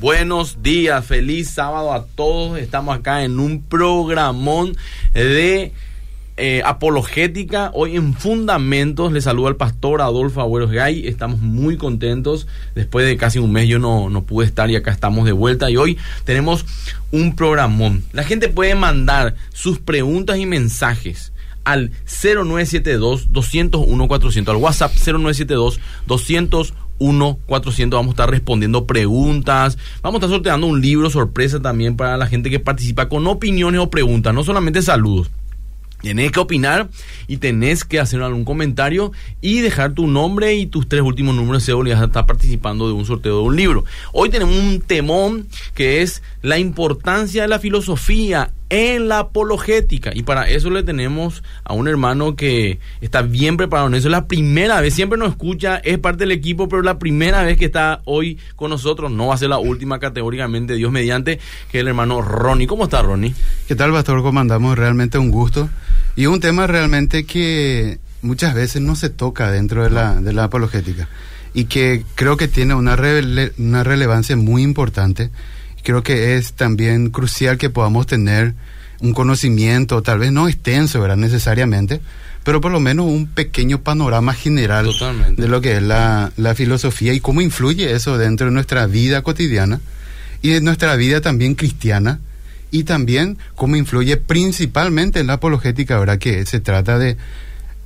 Buenos días, feliz sábado a todos. Estamos acá en un programón de eh, apologética. Hoy en Fundamentos le saluda el pastor Adolfo Agüeros Gay. Estamos muy contentos. Después de casi un mes yo no, no pude estar y acá estamos de vuelta. Y hoy tenemos un programón. La gente puede mandar sus preguntas y mensajes al 0972-201-400, al WhatsApp 0972-201. 400 vamos a estar respondiendo preguntas, vamos a estar sorteando un libro sorpresa también para la gente que participa con opiniones o preguntas, no solamente saludos. Tenés que opinar y tenés que hacer algún comentario y dejar tu nombre y tus tres últimos números de cédula y vas a estar participando de un sorteo de un libro. Hoy tenemos un temón que es la importancia de la filosofía en la apologética. Y para eso le tenemos a un hermano que está bien preparado en eso. Es la primera vez, siempre nos escucha, es parte del equipo, pero la primera vez que está hoy con nosotros, no va a ser la última categóricamente, Dios mediante, que es el hermano Ronnie. ¿Cómo está Ronnie? ¿Qué tal, Pastor? ¿Cómo andamos? Realmente un gusto. Y un tema realmente que muchas veces no se toca dentro de la, de la apologética y que creo que tiene una, una relevancia muy importante creo que es también crucial que podamos tener un conocimiento, tal vez no extenso, ¿verdad? Necesariamente, pero por lo menos un pequeño panorama general de lo que es la, la, filosofía y cómo influye eso dentro de nuestra vida cotidiana y de nuestra vida también cristiana y también cómo influye principalmente en la apologética, ¿verdad? Que se trata de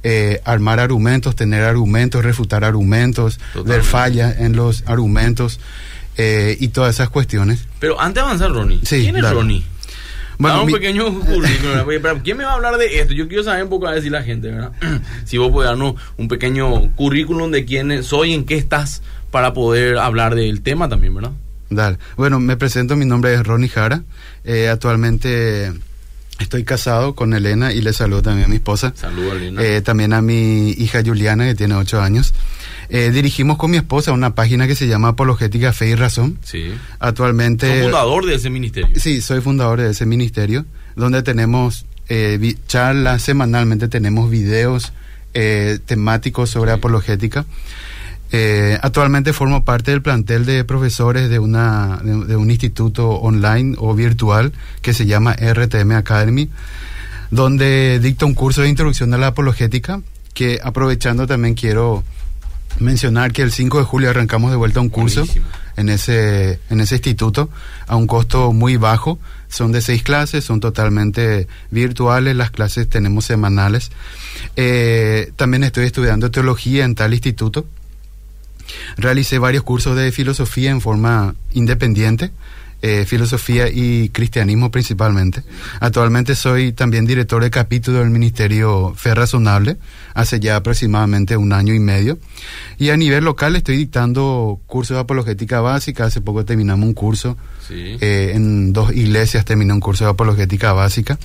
eh, armar argumentos, tener argumentos, refutar argumentos, ver fallas en los argumentos. Eh, y todas esas cuestiones. Pero antes de avanzar, Ronnie, ¿quién es Ronnie? Bueno, un pequeño currículum. ¿Quién me va a hablar de esto? Yo quiero saber un poco a decir la gente, ¿verdad? si vos puedes darnos un pequeño currículum de quién soy, en qué estás, para poder hablar del tema también, ¿verdad? Dale. Bueno, me presento, mi nombre es Ronnie Jara. Eh, actualmente estoy casado con Elena y le saludo también a mi esposa. Saludos, Elena. Eh, también a mi hija Juliana, que tiene ocho años. Eh, dirigimos con mi esposa una página que se llama Apologética Fe y Razón. Sí. Actualmente. ¿Soy fundador de ese ministerio? Sí, soy fundador de ese ministerio, donde tenemos eh, charlas semanalmente, tenemos videos eh, temáticos sobre apologética. Actualmente formo parte del plantel de profesores de, una, de, un instituto online o virtual que se llama RTM Academy, donde dicto un curso de introducción a la apologética, que aprovechando también quiero mencionar que el 5 de julio arrancamos de vuelta un curso en ese, en ese instituto a un costo muy bajo. Son de seis clases, son totalmente virtuales, las clases tenemos semanales. Eh, también estoy estudiando teología en tal instituto. Realicé varios cursos de filosofía en forma independiente. Eh, filosofía y cristianismo principalmente. Actualmente soy también director de capítulo del Ministerio Fe Razonable, hace ya aproximadamente un año y medio. Y a nivel local estoy dictando cursos de apologética básica, hace poco terminamos un curso eh, en dos iglesias terminé un curso de apologética básica.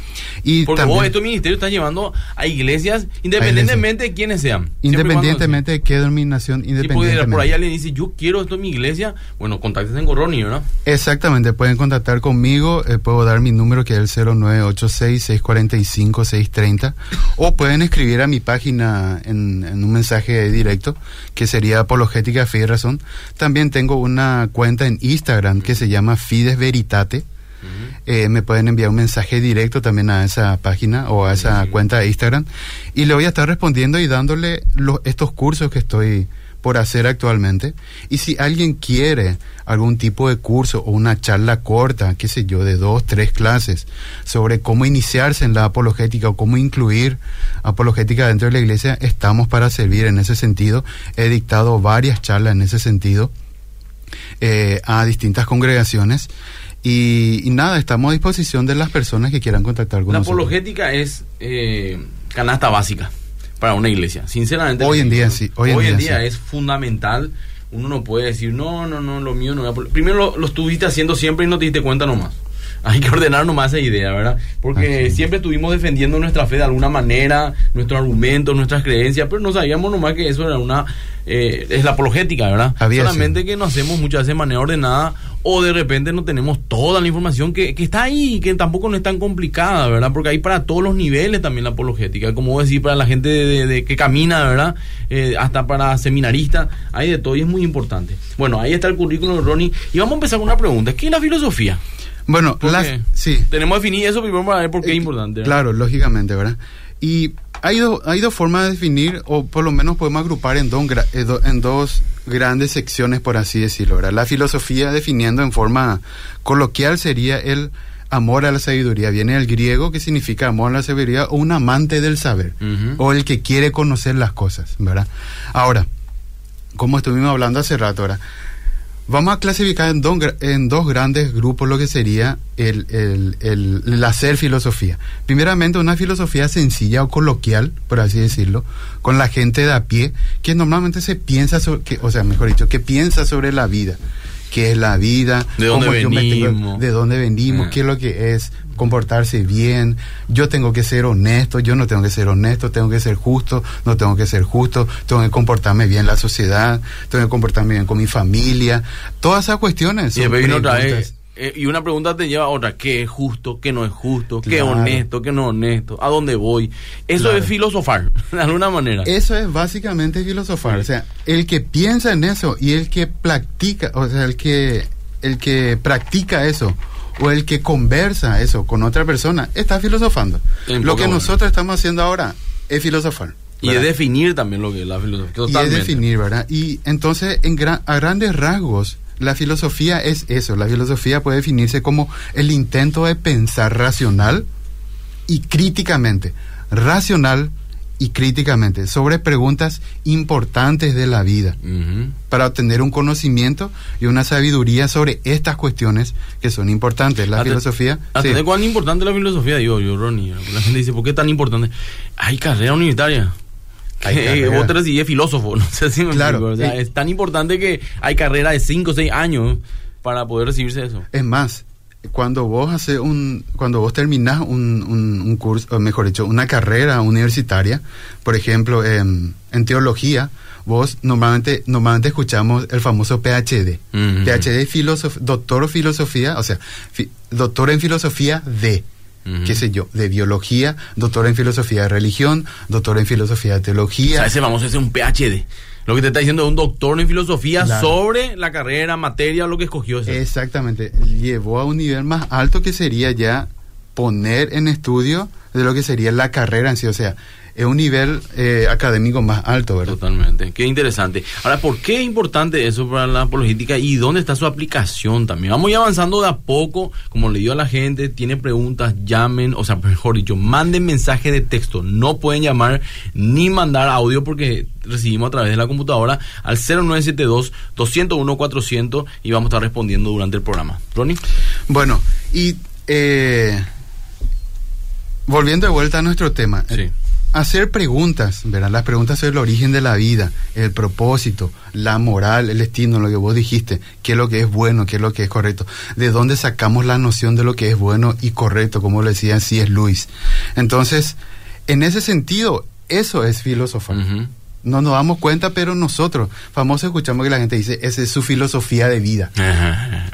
Y Porque también, vos, este ministerio está llevando a iglesias independientemente de quiénes sean. Independientemente de qué denominación, independientemente. Si por ahí alguien dice, yo quiero esto en mi iglesia, bueno, contáctense con Ronnie, ¿no? Exactamente, pueden contactar conmigo, eh, puedo dar mi número que es el 0986-645-630 o pueden escribir a mi página en, en un mensaje directo que sería Apologética Fe y Razón. También tengo una cuenta en Instagram que se llama Fides Veritate. Eh, me pueden enviar un mensaje directo también a esa página o a esa cuenta de Instagram y le voy a estar respondiendo y dándole los, estos cursos que estoy por hacer actualmente. Y si alguien quiere algún tipo de curso o una charla corta, qué sé yo, de dos, tres clases sobre cómo iniciarse en la apologética o cómo incluir apologética dentro de la iglesia, estamos para servir en ese sentido. He dictado varias charlas en ese sentido eh, a distintas congregaciones. Y, nada, estamos a disposición de las personas que quieran contactar con la nosotros. La apologética es eh, canasta básica para una iglesia, sinceramente. Hoy en día sí. Hoy, en día, es fundamental. Uno no puede decir, no, no, no, lo mío no. Primero lo, lo, estuviste haciendo siempre y no te diste cuenta nomás. hay que ordenar nomás esa idea, ¿verdad? Porque siempre estuvimos defendiendo nuestra fe de alguna manera, nuestros argumentos, nuestras creencias, pero no sabíamos nomás que eso era una... Eh, es la apologética, ¿verdad? Solamente que no hacemos muchas veces de manera ordenada o de repente no tenemos toda la información que, que está ahí, que tampoco no es tan complicada, ¿verdad? Porque hay para todos los niveles también la apologética, como decís, para la gente de, que camina, ¿verdad? Eh, hasta para seminaristas, hay de todo y es muy importante. Bueno, ahí está el currículum de Ronnie y vamos a empezar con una pregunta, ¿qué es la filosofía? Bueno, sí. Tenemos que definir eso primero para ver por qué es eh, importante. Claro, lógicamente, ¿verdad? Y hay, hay dos formas de definir, o por lo menos podemos agrupar en, dos eh, en dos grandes secciones, por así decirlo. ¿verdad? La filosofía, definiendo en forma coloquial, sería el amor a la sabiduría. Viene del griego, que significa amor a la sabiduría, o un amante del saber, o el que quiere conocer las cosas, ¿verdad? Ahora, como estuvimos hablando hace rato, ahora Vamos a clasificar en, en dos grandes grupos lo que sería el, el, hacer filosofía. Primeramente, una filosofía sencilla o coloquial, por así decirlo, con la gente de a pie, que normalmente se piensa sobre, que, o sea, mejor dicho, que piensa sobre la vida. Qué es la vida, de dónde venimos, de dónde venimos, ah. qué es lo que es comportarse bien, yo tengo que ser honesto, yo no tengo que ser honesto, tengo que ser justo, no tengo que ser justo, tengo que comportarme bien en la sociedad, tengo que comportarme bien con mi familia, todas esas cuestiones. Y eh, y una pregunta te lleva a otra, ¿qué es justo, qué no es justo, qué es honesto, qué no es honesto, a dónde voy? Eso es filosofar, de alguna manera. Eso es básicamente filosofar, o sea, el que piensa en eso y el que practica, o sea, el que, el que practica eso o el que conversa eso con otra persona, está filosofando. Lo que nosotros estamos haciendo ahora es filosofar. Y es definir también lo que es la filosofía. Totalmente. Y es definir, ¿verdad? Y entonces, en a grandes rasgos, la filosofía es eso. La filosofía puede definirse como el intento de pensar racional y críticamente. Racional y críticamente sobre preguntas importantes de la vida para obtener un conocimiento y una sabiduría sobre estas cuestiones que son importantes. La filosofía. ¿Hasta cuán importante la filosofía? Digo yo, Ronnie. La gente dice, ¿por qué tan importante? Hay carrera universitaria. Eh, vos te filósofo, no sé si me claro, Es tan importante que hay carrera de 5 o 6 años para poder recibirse eso. Es más, cuando vos hace un cuando vos terminás un, un, curso o mejor dicho una carrera universitaria por ejemplo en teología vos normalmente normalmente escuchamos el famoso PhD PhD doctor en filosofía o sea doctor en filosofía de qué sé yo, de biología, doctor en filosofía de religión, doctor en filosofía de teología. O sea, ese vamos a hacer un PhD. Lo que te está diciendo es un doctor en filosofía sobre la carrera, materia, lo que escogió. Exactamente. Llevó a un nivel más alto que sería ya poner en estudio de lo que sería la carrera en sí. O sea, es un nivel eh, académico más alto, ¿verdad? Totalmente, qué interesante. Ahora, ¿por qué es importante eso para la apologética y dónde está su aplicación también? Vamos ya avanzando de a poco, como le digo a la gente, tiene preguntas, llamen, o sea, mejor dicho, manden mensaje de texto, no pueden llamar ni mandar audio porque recibimos a través de la computadora al 0972-201-400 y vamos a estar respondiendo durante el programa. Ronnie. Bueno, y eh, volviendo de vuelta a nuestro tema. Sí hacer preguntas, ¿verdad? Las preguntas sobre el origen de la vida, el propósito, la moral, el destino, lo que vos dijiste, qué es lo que es bueno, qué es lo que es correcto, de dónde sacamos la noción de lo que es bueno y correcto, como lo decía así es Luis. Entonces, en ese sentido, eso es filosofar no nos damos cuenta, pero nosotros, famoso, escuchamos que la gente dice, esa es su filosofía de vida.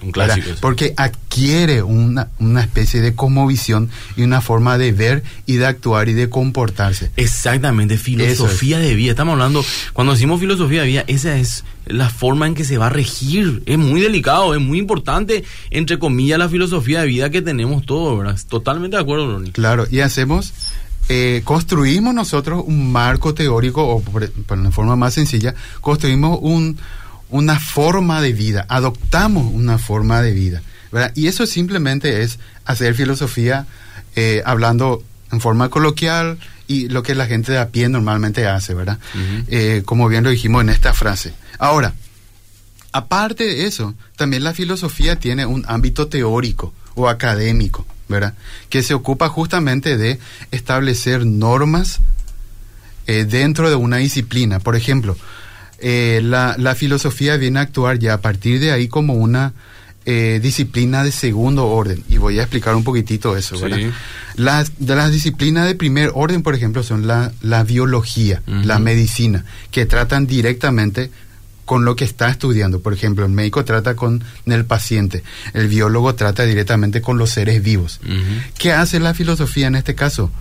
un clásico. Porque adquiere una, una especie de cosmovisión y una forma de ver y de actuar y de comportarse. Exactamente, filosofía de vida. Estamos hablando, cuando decimos filosofía de vida, esa es la forma en que se va a regir. Es muy delicado, es muy importante, entre comillas, la filosofía de vida que tenemos todos, ¿verdad? Totalmente de acuerdo, Ronnie. Claro, y hacemos eh, construimos nosotros un marco teórico, o por, una forma más sencilla, construimos un, una forma de vida, adoptamos una forma de vida. Y eso simplemente es hacer filosofía eh, hablando en forma coloquial y lo que la gente de a pie normalmente hace, ¿verdad? Eh, como bien lo dijimos en esta frase. Ahora, aparte de eso, también la filosofía tiene un ámbito teórico o académico. ¿Verdad? Que se ocupa justamente de establecer normas eh, dentro de una disciplina. Por ejemplo, eh, la, filosofía viene a actuar ya a partir de ahí como una eh, disciplina de segundo orden. Y voy a explicar un poquitito eso, ¿verdad? Las, de las disciplinas de primer orden, por ejemplo, son la, la biología, la medicina, que tratan directamente con lo que está estudiando. Por ejemplo, el médico trata con el paciente, el biólogo trata directamente con los seres vivos. ¿Qué hace la filosofía en este caso?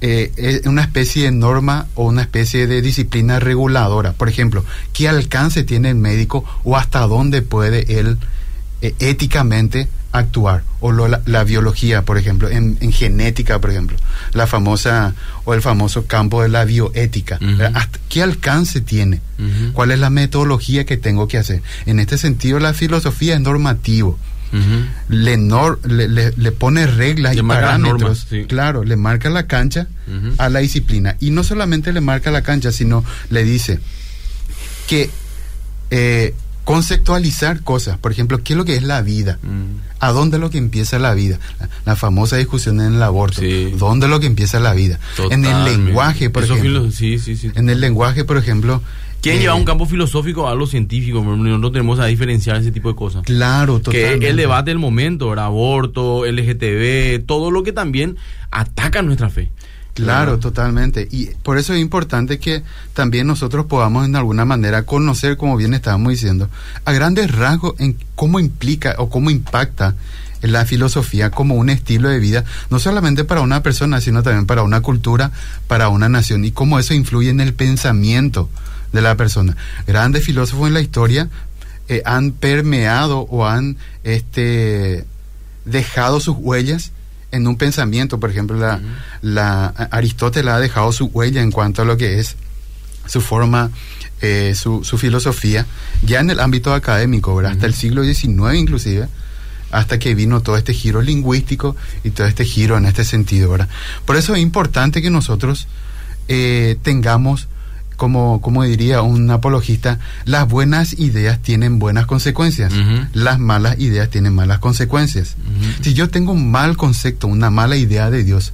Eh, es una especie de norma o una especie de disciplina reguladora. Por ejemplo, ¿qué alcance tiene el médico o hasta dónde puede él eh, éticamente actuar? O lo- la, la biología, por ejemplo, en, en genética, por ejemplo, la famosa o el famoso campo de la bioética. Hasta- ¿Qué alcance tiene? ¿Cuál es la metodología que tengo que hacer? En este sentido, la filosofía es normativo le, nor- le, le- le pone reglas Le y parámetros. normas, sí. Claro, le marca la cancha a la disciplina. Y no solamente le marca la cancha, sino le dice que eh, conceptualizar cosas. Por ejemplo, ¿qué es lo que es la vida? Mm. ¿A dónde es lo que empieza la vida? La, la famosa discusión en el aborto. Sí. ¿Dónde es lo que empieza la vida? En el lenguaje, por Eso ejemplo. filo- sí, sí, sí. En el lenguaje, por ejemplo. ¿Quién eh, lleva un campo filosófico a algo científico? Nosotros tenemos a diferenciar ese tipo de cosas. Claro, que el debate del momento, aborto, LGTB, todo lo que también ataca nuestra fe. Claro, totalmente. Y por eso es importante que también nosotros podamos en alguna manera conocer, como bien estábamos diciendo, a grandes rasgos en cómo implica o cómo impacta la filosofía como un estilo de vida, no solamente para una persona, sino también para una cultura, para una nación, y cómo eso influye en el pensamiento de la persona. Grandes filósofos en la historia eh, han permeado o han este, dejado sus huellas en un pensamiento. Por ejemplo, la, la Aristóteles ha dejado su huella en cuanto a lo que es su forma, eh, su, su filosofía, ya en el ámbito académico, ¿verdad? hasta el siglo XIX inclusive, hasta que vino todo este giro lingüístico y todo este giro en este sentido. ¿verdad? Por eso es importante que nosotros eh, tengamos, como, como diría un apologista, las buenas ideas tienen buenas consecuencias, las malas ideas tienen malas consecuencias. Si yo tengo un mal concepto, una mala idea de Dios,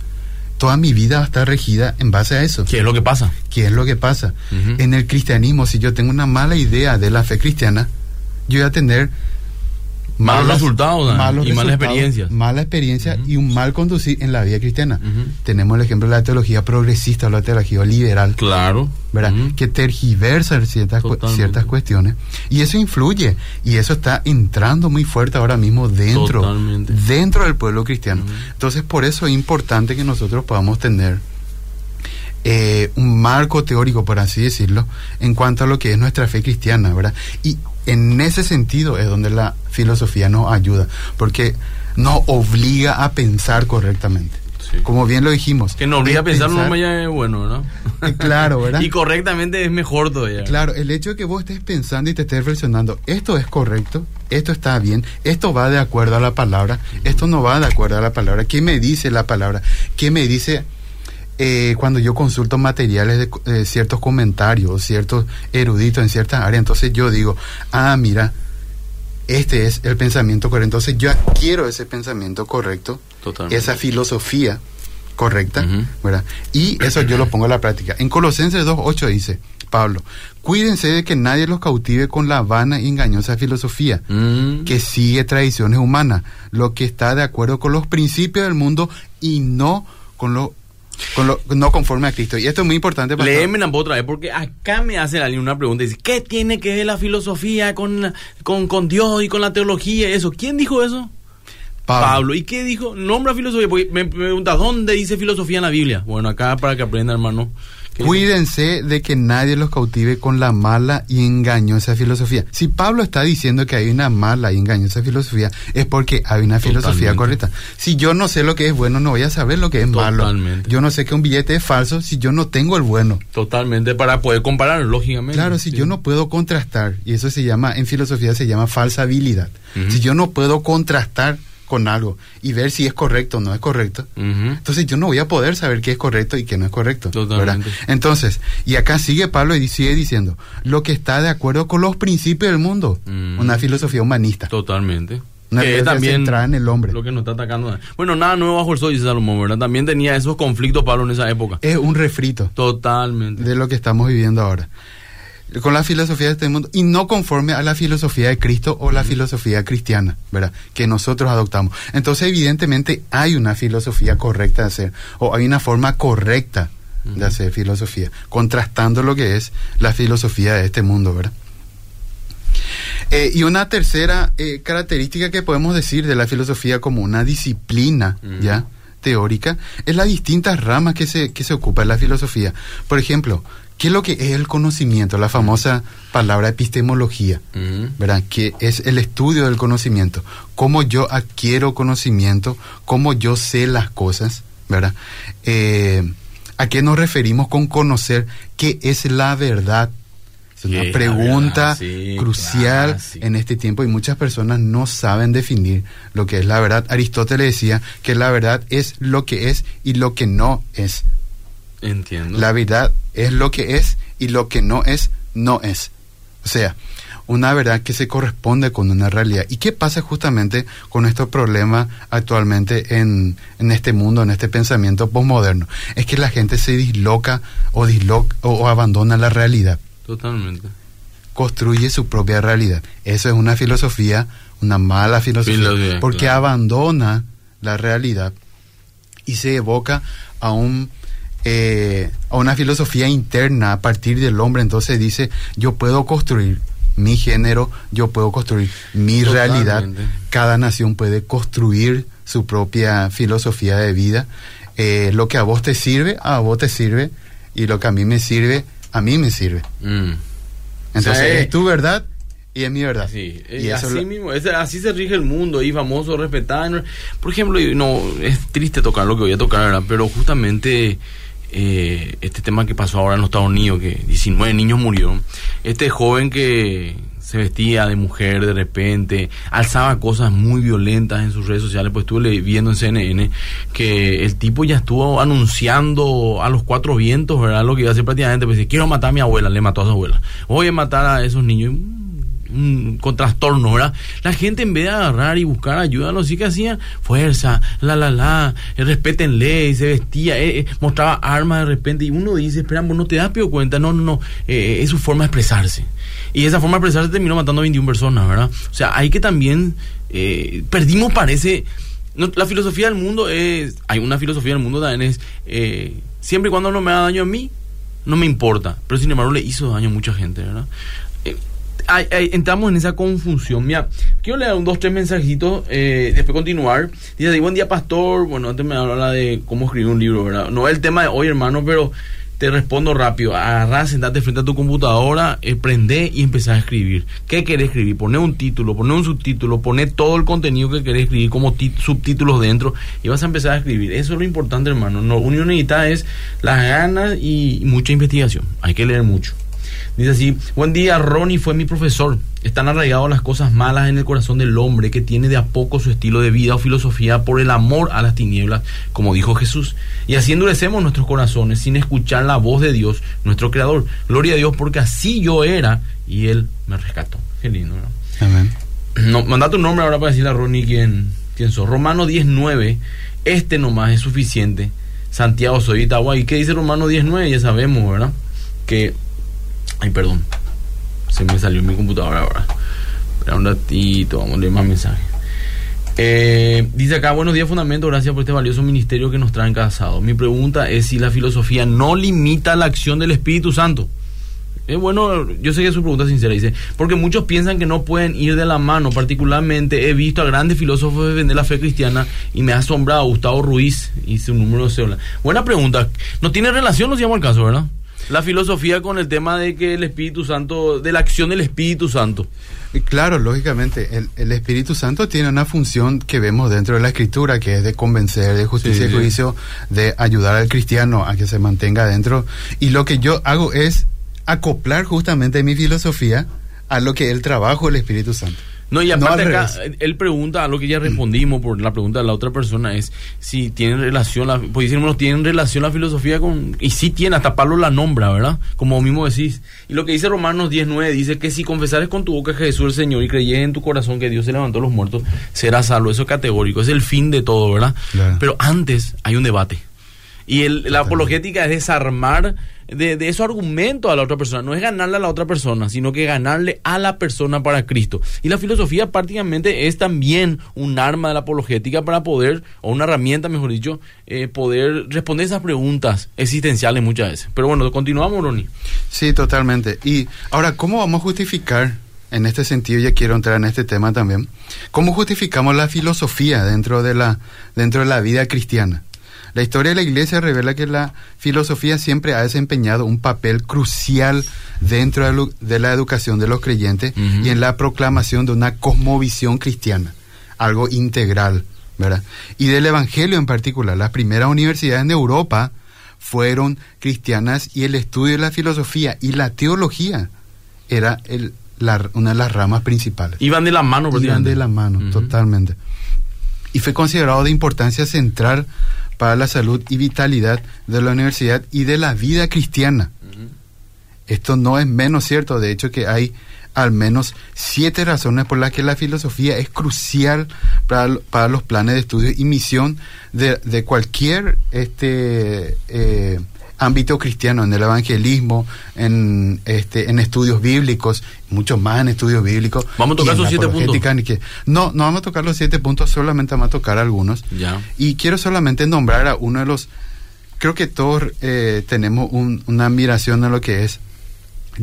toda mi vida va a estar regida en base a eso. ¿Qué es lo que pasa? ¿Qué es lo que pasa? En el cristianismo, si yo tengo una mala idea de la fe cristiana, yo voy a tener Malos resultados, Y malas resultados, experiencias. Mala experiencia y un mal conducir en la vida cristiana. Tenemos el ejemplo de la teología progresista o la teología liberal, Claro. ¿verdad? Que tergiversa ciertas, cu- ciertas cuestiones. Y eso influye. Y eso está entrando muy fuerte ahora mismo dentro, Totalmente. dentro del pueblo cristiano. Entonces, por eso es importante que nosotros podamos tener eh, un marco teórico, por así decirlo, en cuanto a lo que es nuestra fe cristiana, ¿verdad? Y en ese sentido es donde la filosofía nos ayuda, porque nos obliga a pensar correctamente. Sí. Como bien lo dijimos. Que nos obliga a pensar no ya es bueno, ¿no? Claro, ¿verdad? Y correctamente es mejor todavía. Claro, el hecho de que vos estés pensando y te estés reflexionando, esto es correcto, esto está bien, esto va de acuerdo a la palabra, esto no va de acuerdo a la palabra. ¿Qué me dice la palabra? ¿Qué me dice eh, cuando yo consulto materiales de eh, ciertos comentarios, ciertos eruditos en ciertas áreas? Entonces yo digo, ah, mira, este es el pensamiento correcto. Entonces yo adquiero ese pensamiento correcto, Totalmente. esa filosofía correcta. ¿verdad? Y eso yo lo pongo a la práctica. En Colosenses 2.8 dice, Pablo, cuídense de que nadie los cautive con la vana y engañosa filosofía Mm. que sigue tradiciones humanas, lo que está de acuerdo con los principios del mundo y no con lo, con lo no conforme a Cristo. Y esto es muy importante para Léeme la otra vez, porque acá me hace alguien una pregunta. Dice, ¿qué tiene que ver la filosofía con, la- con, con Dios y con la teología y eso? ¿Quién dijo eso? Pablo. ¿Y qué dijo? Nombra filosofía. Porque me me pregunta, ¿dónde dice filosofía en la Biblia? Bueno, acá para que aprenda, hermano. Cuídense de que nadie los cautive con la mala y engañosa filosofía. Si Pablo está diciendo que hay una mala y engañosa filosofía, es porque hay una filosofía Totalmente. correcta. Si yo no sé lo que es bueno, no voy a saber lo que es malo. Totalmente. Yo no sé que un billete es falso si yo no tengo el bueno. Totalmente, para poder comparar, lógicamente. Claro, si Sí. yo no puedo contrastar, y eso se llama, en filosofía se llama falsabilidad. Ujú. Si yo no puedo contrastar con algo y ver si es correcto o no es correcto, entonces yo no voy a poder saber qué es correcto y qué no es correcto. Totalmente. ¿verdad? Entonces, y acá sigue Pablo y sigue diciendo, lo que está de acuerdo con los principios del mundo, Mm. una filosofía humanista. Totalmente. Una Que filosofía también centrada en el hombre. Lo que nos está atacando. Bueno, nada nuevo bajo el sol, dice Salomón, ¿verdad? También tenía esos conflictos, Pablo, en esa época. Es un refrito Totalmente. de lo que estamos viviendo ahora. Con la filosofía de este mundo y no conforme a la filosofía de Cristo o la filosofía cristiana, ¿verdad? Que nosotros adoptamos. Entonces, evidentemente, hay una filosofía correcta de hacer, o hay una forma correcta de hacer filosofía, contrastando lo que es la filosofía de este mundo, ¿verdad? Eh, y una tercera eh, característica que podemos decir de la filosofía como una disciplina, ¿ya? Teórica, es las distintas ramas que se, que se ocupa en la filosofía. Por ejemplo, ¿qué es lo que es el conocimiento? La famosa palabra epistemología, ¿verdad? Que es el estudio del conocimiento. Cómo yo adquiero conocimiento, cómo yo sé las cosas, ¿verdad? Eh, ¿A qué nos referimos con conocer qué es la verdad? Es una pregunta crucial en este tiempo y muchas personas no saben definir lo que es la verdad. Aristóteles decía que la verdad es lo que es y lo que no es. Entiendo. La verdad es lo que es y lo que no es, no es. O sea, una verdad que se corresponde con una realidad. ¿Y qué pasa justamente con estos problemas actualmente en, en este mundo, en este pensamiento postmoderno? Es que la gente se disloca o, disloca, o abandona la realidad. Totalmente. Construye su propia realidad. Eso es una filosofía, una mala filosofía, Filosofía, porque claro. abandona la realidad y se evoca a un eh, a una filosofía interna a partir del hombre. Entonces dice, yo puedo construir mi género, yo puedo construir mi Totalmente. realidad. Cada nación puede construir su propia filosofía de vida. Eh, lo que a vos te sirve, a vos te sirve, y lo que a mí me sirve, a mí me sirve. Mm. Entonces O sea, es tu verdad y es mi verdad. Sí, y eso así lo- mismo, es- así se rige el mundo y famoso, respetado. Por ejemplo, no, es triste tocar lo que voy a tocar, ¿verdad? Pero justamente eh, este tema que pasó ahora en los Estados Unidos, que 19 niños murieron, este joven que se vestía de mujer de repente, alzaba cosas muy violentas en sus redes sociales, pues estuve viendo en CNN que el tipo ya estuvo anunciando a los cuatro vientos, ¿verdad? Lo que iba a hacer prácticamente, pues quiero matar a mi abuela, le mató a su abuela, voy a matar a esos niños. Un, con trastorno, ¿verdad? La gente en vez de agarrar y buscar ayuda, lo sí que hacía fuerza, la la la, eh, respétenle, y se vestía, eh, eh, mostraba armas de repente, y uno dice, espera, vos no te das pio cuenta, no, no, no, eh, es su forma de expresarse. Y esa forma de expresarse terminó matando a 21 personas, ¿verdad? O sea, hay que también, eh, perdimos, parece, la filosofía del mundo es, hay una filosofía del mundo también es, eh, siempre y cuando no me haga daño a mí, no me importa, pero sin embargo le hizo daño a mucha gente, ¿verdad? Eh, entramos en esa confusión. Mira, quiero leer un dos, tres mensajitos, después continuar. Dice, buen día, pastor. Bueno, antes me habla de cómo escribir un libro, ¿verdad? No es el tema de hoy, hermano, pero te respondo rápido. Agarrá, sentate frente a tu computadora, eh, prende y empezá a escribir. ¿Qué querés escribir? Poné un título, poné un subtítulo, poné todo el contenido que querés escribir como subtítulos dentro y vas a empezar a escribir. Eso es lo importante, hermano. No, uno necesita es las ganas y mucha investigación. Hay que leer mucho. Dice así, buen día, Ronnie fue mi profesor. Están arraigadas las cosas malas en el corazón del hombre que tiene de a poco su estilo de vida o filosofía por el amor a las tinieblas, como dijo Jesús. Y así endurecemos nuestros corazones sin escuchar la voz de Dios, nuestro Creador. Gloria a Dios porque así yo era y Él me rescató. Qué lindo, ¿no? Amén. No, manda tu nombre ahora para decirle a Ronnie quién, quién sos. Romano 19, este nomás es suficiente. Santiago soy Itaguay. ¿Qué dice Romano 19? Ya sabemos, ¿verdad? Que. Ay, perdón. Se me salió mi computadora ahora. Espera un ratito, vamos a leer más mensajes. Eh, dice acá, buenos días Fundamento, gracias por este valioso ministerio que nos traen cada sábado. Mi pregunta es si la filosofía no limita la acción del Espíritu Santo. Es bueno, yo sé que es su pregunta sincera, dice, porque muchos piensan que no pueden ir de la mano, particularmente he visto a grandes filósofos defender la fe cristiana y me ha asombrado Gustavo Ruiz y su número de cédula. Buena pregunta, no tiene relación, no se llama el caso, ¿verdad? La filosofía con el tema de que el Espíritu Santo, de la acción del Espíritu Santo. Claro, lógicamente, el, el Espíritu Santo tiene una función que vemos dentro de la Escritura, que es de convencer, de justicia Sí, y sí. juicio, de ayudar al cristiano a que se mantenga dentro. Y lo que yo hago es acoplar justamente mi filosofía a lo que es el trabajo del Espíritu Santo. No, y aparte acá, él pregunta, a lo que ya respondimos por la pregunta de la otra persona es si tiene relación, la, pues bueno, tienen relación la filosofía con, y sí tiene, hasta Pablo la nombra, ¿verdad? Como mismo decís. Y lo que dice Romanos 19 dice que si confesares con tu boca que Jesús es el Señor y creyeres en tu corazón que Dios se levantó de los muertos, serás salvo. Eso es categórico, es el fin de todo, ¿verdad? Pero antes hay un debate. Y el- la apologética es desarmar de, de esos argumentos a la otra persona. No es ganarle a la otra persona, sino que ganarle a la persona para Cristo. Y la filosofía prácticamente es también un arma de la apologética para poder, o una herramienta, mejor dicho, eh, poder responder esas preguntas existenciales muchas veces. Pero bueno, continuamos, Ronnie. Sí, totalmente. Y ahora, ¿cómo vamos a justificar? En este sentido, ya quiero entrar en este tema también. ¿Cómo justificamos la filosofía dentro de la, dentro de la vida cristiana? La historia de la iglesia revela que la filosofía siempre ha desempeñado un papel crucial dentro de, lo- de la educación de los creyentes y en la proclamación de una cosmovisión cristiana, algo integral, ¿verdad? Y del evangelio en particular. Las primeras universidades en Europa fueron cristianas y el estudio de la filosofía y la teología era el- la- una de las ramas principales. Iban de la mano, Iban de la mano, totalmente. Y fue considerado de importancia central para la salud y vitalidad de la universidad y de la vida cristiana. Esto no es menos cierto, de hecho que hay al menos siete razones por las que la filosofía es crucial para, lo- para los planes de estudio y misión de, de cualquier este eh, ámbito cristiano, en el evangelismo, en este en estudios bíblicos, mucho más en estudios bíblicos. Vamos a tocar esos siete que- no, no vamos a tocar los siete puntos, solamente vamos a tocar algunos. Ya. Y quiero solamente nombrar a uno de los, creo que todos eh, tenemos un- una admiración a lo que es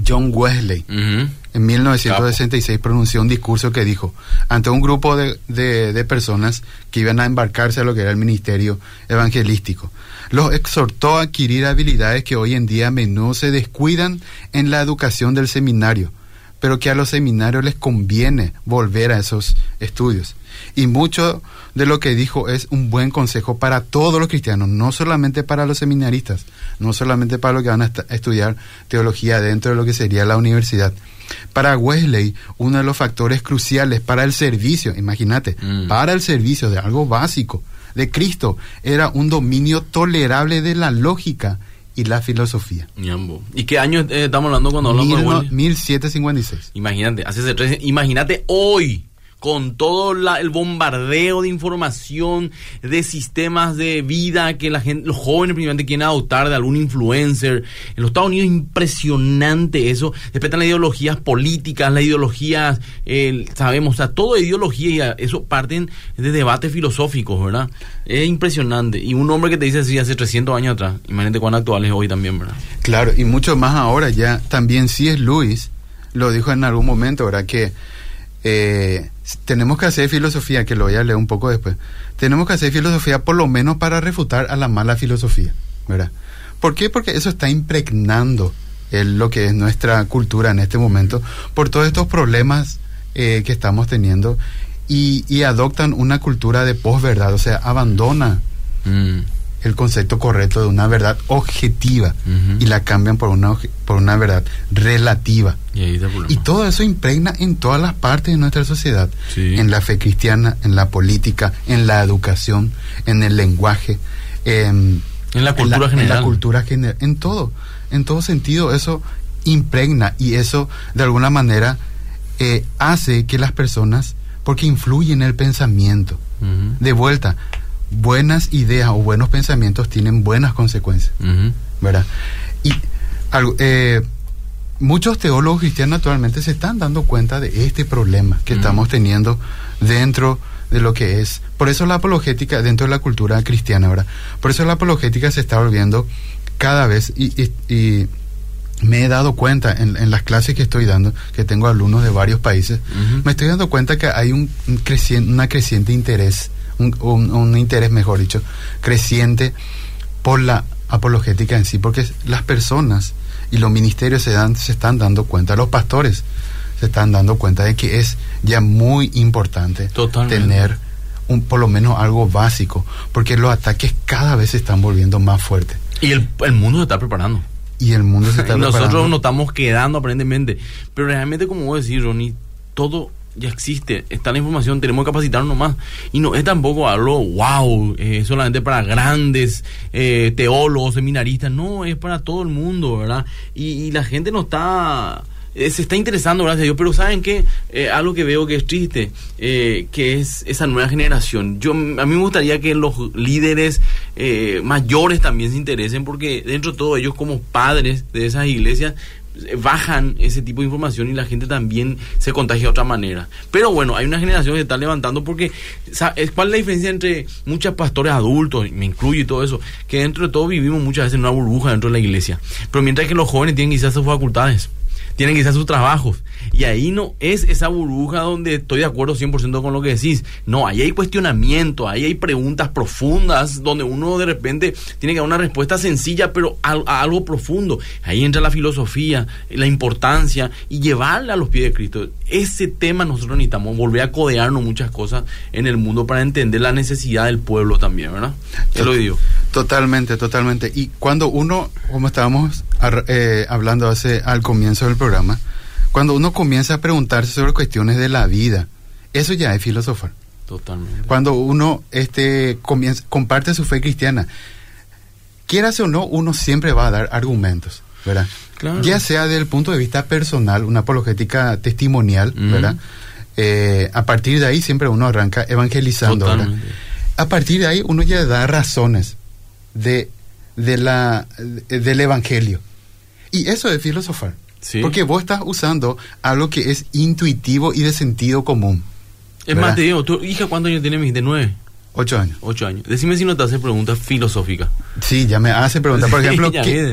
John Wesley. Ujú. En 1966 pronunció un discurso que dijo ante un grupo de, de- de personas que iban a embarcarse a lo que era el ministerio evangelístico. Los exhortó a adquirir habilidades que hoy en día a menudo se descuidan en la educación del seminario, pero que a los seminarios les conviene volver a esos estudios. Y mucho de lo que dijo es un buen consejo para todos los cristianos, no solamente para los seminaristas, no solamente para los que van a estudiar teología dentro de lo que sería la universidad. Para Wesley, uno de los factores cruciales para el servicio, imagínate, Mm. para el servicio de algo básico de Cristo, era un dominio tolerable de la lógica y la filosofía. ¿Y qué año eh, estamos hablando cuando hablamos de no- Wesley? 1756. Imagínate, hace imagínate hoy con todo la- el bombardeo de información, de sistemas de vida que la gente, los jóvenes primeramente quieren adoptar de algún influencer. En los Estados Unidos es impresionante eso. Después están las ideologías políticas, las ideologías, el- sabemos, o sea, ideología y eso parten de debates filosóficos, ¿verdad? Es impresionante. Y un hombre que te dice así hace 300 años atrás, imagínate cuán actual es hoy también, ¿verdad? Claro, y mucho más ahora ya. También C.S. Lewis lo dijo en algún momento, ¿verdad? Que eh, tenemos que hacer filosofía, que lo voy a leer un poco después. Tenemos que hacer filosofía por lo menos para refutar a la mala filosofía, ¿verdad? ¿Por qué? Porque eso está impregnando el- lo que es nuestra cultura en este momento por todos estos problemas eh, que estamos teniendo y, y adoptan una cultura de posverdad, o sea, abandona Mm. El concepto correcto de una verdad objetiva y la cambian por una, por una verdad relativa. Y ahí todo eso impregna en todas las partes de nuestra sociedad, Sí. en la fe cristiana, en la política, en la educación, en el lenguaje, en, En la cultura en la, general. En la cultura general, en todo, en todo sentido eso impregna y eso de alguna manera eh, hace que las personas, porque influye en el pensamiento, de vuelta, buenas ideas o buenos pensamientos tienen buenas consecuencias. ¿verdad? Y algo, eh, muchos teólogos cristianos actualmente se están dando cuenta de este problema que estamos teniendo dentro de lo que es. Por eso la apologética dentro de la cultura cristiana, ¿verdad? Por eso la apologética se está volviendo cada vez y, y- y me he dado cuenta en, en las clases que estoy dando, que tengo alumnos de varios países, me estoy dando cuenta que hay un, un creciente, una creciente interés, un, un- un interés, mejor dicho, creciente por la apologética en sí, porque las personas y los ministerios se, dan, se están dando cuenta, los pastores se están dando cuenta de que es ya muy importante Totalmente. tener un, por lo menos algo básico, porque los ataques cada vez se están volviendo más fuertes Y el, el mundo se está preparando. y el mundo se está Y nosotros preparando. nos estamos quedando aparentemente. Pero realmente, como vos decís, Ronnie, todo ya existe. Está la información, tenemos que capacitarnos más. Y no es tampoco algo, wow, eh, solamente para grandes eh, teólogos, seminaristas. No, es para todo el mundo, ¿verdad? Y, y la gente no está eh, se está interesando, gracias a Dios, pero ¿saben qué? Eh, algo que veo que es triste, eh, que es esa nueva generación. Yo, a mí me gustaría que los líderes mayores también se interesen, porque dentro de todo ellos como padres de esas iglesias bajan ese tipo de información y la gente también se contagia de otra manera. Pero bueno, hay una generación que se está levantando porque ¿cuál es la diferencia entre muchos pastores adultos, me incluyo y todo eso? Que dentro de todo vivimos muchas veces en una burbuja dentro de la iglesia. Pero mientras que los jóvenes tienen quizás sus facultades tienen hacer sus trabajos. Y ahí no es esa burbuja donde estoy de acuerdo 100% con lo que decís. No, ahí hay cuestionamiento, ahí hay preguntas profundas donde uno de repente tiene que dar una respuesta sencilla, pero a, algo profundo. Ahí entra la filosofía, la importancia y llevarla a los pies de Cristo. Ese tema nosotros necesitamos volver a codearnos muchas cosas en el mundo para entender la necesidad del pueblo también, ¿verdad? Te lo digo. Totalmente, totalmente. Y cuando uno, como estábamos eh, hablando hace al comienzo del programa, cuando uno comienza a preguntarse sobre cuestiones de la vida, eso ya es filosofar. Totalmente. Cuando uno este, comienza, comparte su fe cristiana, quieras o no, uno siempre va a dar argumentos, ¿verdad? Ya sea desde el punto de vista personal, una apologética testimonial, ¿verdad? Eh, a partir de ahí siempre uno arranca evangelizando, A partir de ahí uno ya da razones de, de la, del evangelio. Y eso es filosofar. Porque vos estás usando algo que es intuitivo y de sentido común. Es más, te digo, ¿tu hija cuántos años tiene? ¿De nueve? Ocho años. Ocho años. Decime si no te hace preguntas filosóficas. Sí, ya me hace preguntas. Por ejemplo,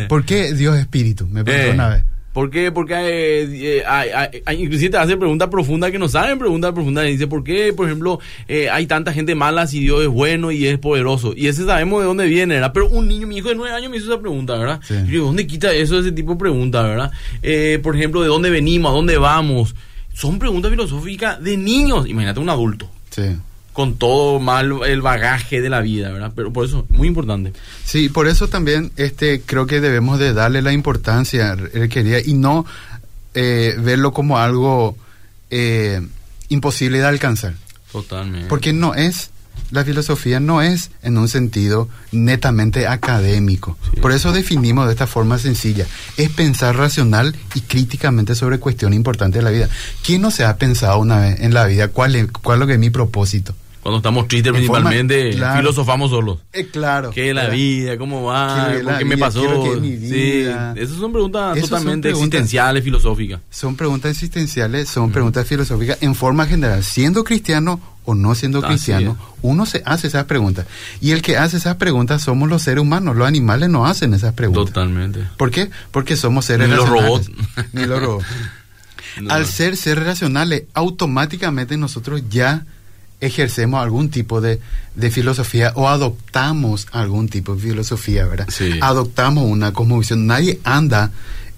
¿por qué Dios es espíritu? Me preguntó eh. una vez. ¿Por qué? Porque eh, eh, inclusive te hace preguntas profundas que no saben preguntas profundas. Dice, ¿por qué, por ejemplo, eh, hay tanta gente mala si Dios es bueno y es poderoso? Y ese sabemos de dónde viene, ¿verdad? Pero un niño, mi hijo de nueve años me hizo esa pregunta, ¿verdad? Y yo ¿dónde quita eso, ese tipo de preguntas, ¿verdad? por ejemplo, ¿de dónde venimos? ¿A dónde vamos? Son preguntas filosóficas de niños. Imagínate un adulto. Sí con todo mal el bagaje de la vida, ¿verdad? Pero por eso, muy importante. Sí, por eso también este creo que debemos de darle la importancia requerida y no eh, verlo como algo eh, imposible de alcanzar. Totalmente. Porque no es, la filosofía no es en un sentido netamente académico. Por eso definimos de esta forma sencilla. Es pensar racional y críticamente sobre cuestiones importantes de la vida. ¿Quién no se ha pensado una vez en la vida cuál es, cuál es lo que es mi propósito? Cuando estamos tristes principalmente, filosofamos solos. Eh, claro. ¿Qué es la vida? ¿Cómo va? ¿Qué, ¿Qué me pasó? Sí, esas son preguntas totalmente existenciales, filosóficas. Son preguntas existenciales, son preguntas filosóficas en forma general. Siendo cristiano o no siendo cristiano, uno se hace esas preguntas. Y el que hace esas preguntas somos los seres humanos. Los animales no hacen esas preguntas. Totalmente. ¿Por qué? Porque somos seres Ni los robots. Ni los robots. Al ser seres racionales, automáticamente nosotros ya ejercemos algún tipo de, de, filosofía o adoptamos algún tipo de filosofía, ¿verdad? Adoptamos una cosmovisión. Nadie anda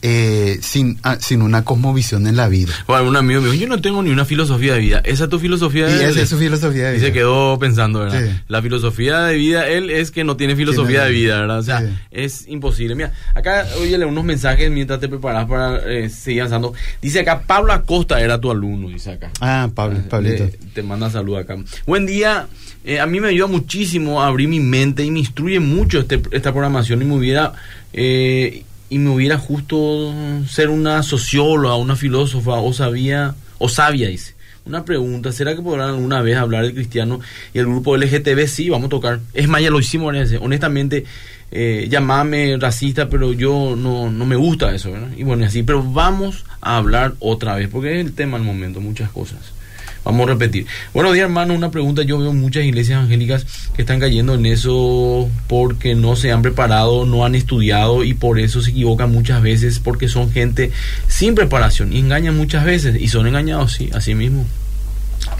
eh, sin, ah, sin una cosmovisión en la vida. Bueno, un amigo me dijo, yo no tengo ni una filosofía de vida. ¿Esa es tu filosofía de vida? Y esa es su filosofía de vida. Y se quedó pensando, ¿verdad? La filosofía de vida, él es que no tiene filosofía de vida, ¿verdad? O sea, es imposible. Mira, acá, óyele unos mensajes mientras te preparas para eh, seguir avanzando. Dice acá, Pablo Acosta era tu alumno, dice acá. Ah, Pablo, ah, Pablito. te manda salud acá. Buen día. Eh, a mí me ayuda muchísimo a abrir mi mente y me instruye mucho este, esta programación y me hubiera eh, y me hubiera justo ser una socióloga, una filósofa o sabía o sabia dice. Una pregunta, ¿será que podrán alguna vez hablar el cristiano y el grupo LGTB? Sí, vamos a tocar. Es más, ya lo hicimos Honestamente, eh, llamame racista, pero yo no, no me gusta eso, ¿verdad? Y bueno, así, pero vamos a hablar otra vez, porque es el tema al momento, muchas cosas. Vamos a repetir. Buenos días, hermano. Una pregunta. Yo veo muchas iglesias evangélicas que están cayendo en eso porque no se han preparado, no han estudiado y por eso se equivocan muchas veces porque son gente sin preparación y engañan muchas veces y son engañados, sí, así mismo.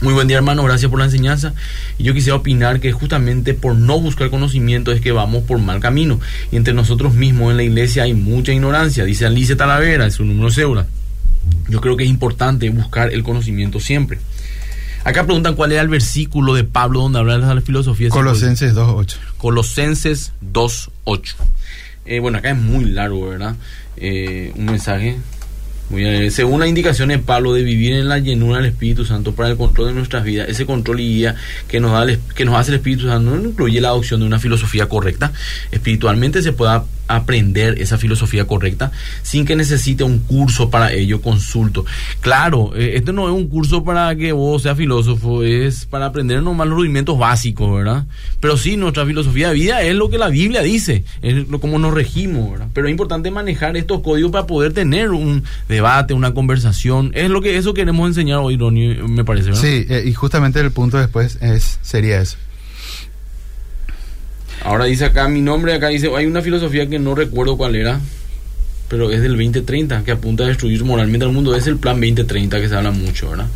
Muy buen día hermano, gracias por la enseñanza. Y yo quisiera opinar que justamente por no buscar conocimiento es que vamos por mal camino. Y entre nosotros mismos en la iglesia hay mucha ignorancia. Dice Alice Talavera, es su número cédula. Yo creo que es importante buscar el conocimiento siempre. Acá preguntan cuál era el versículo de Pablo donde habla de la filosofía. Colosenses 2.8. Colosenses 2.8. Eh, bueno, acá es muy largo, ¿verdad? Eh, un mensaje. Muy, según las indicaciones de Pablo de vivir en la llenura del Espíritu Santo para el control de nuestras vidas, ese control y guía que nos, da que nos hace el Espíritu Santo no incluye la adopción de una filosofía correcta. Espiritualmente se pueda aprender esa filosofía correcta sin que necesite un curso para ello, consulto. Claro, este no es un curso para que vos seas filósofo, es para aprender nomás los rudimentos básicos, ¿verdad? Pero sí, nuestra filosofía de vida es lo que la Biblia dice, es lo, como nos regimos, ¿verdad? Pero es importante manejar estos códigos para poder tener un debate, una conversación. Es lo que eso queremos enseñar hoy, Ronnie, me parece, ¿verdad? Sí, eh, y justamente el punto después es sería eso. Ahora dice acá mi nombre, acá dice, hay una filosofía que no recuerdo cuál era, pero es del 2030, que apunta a destruir moralmente al mundo. Es el plan 2030 que se habla mucho, ¿verdad?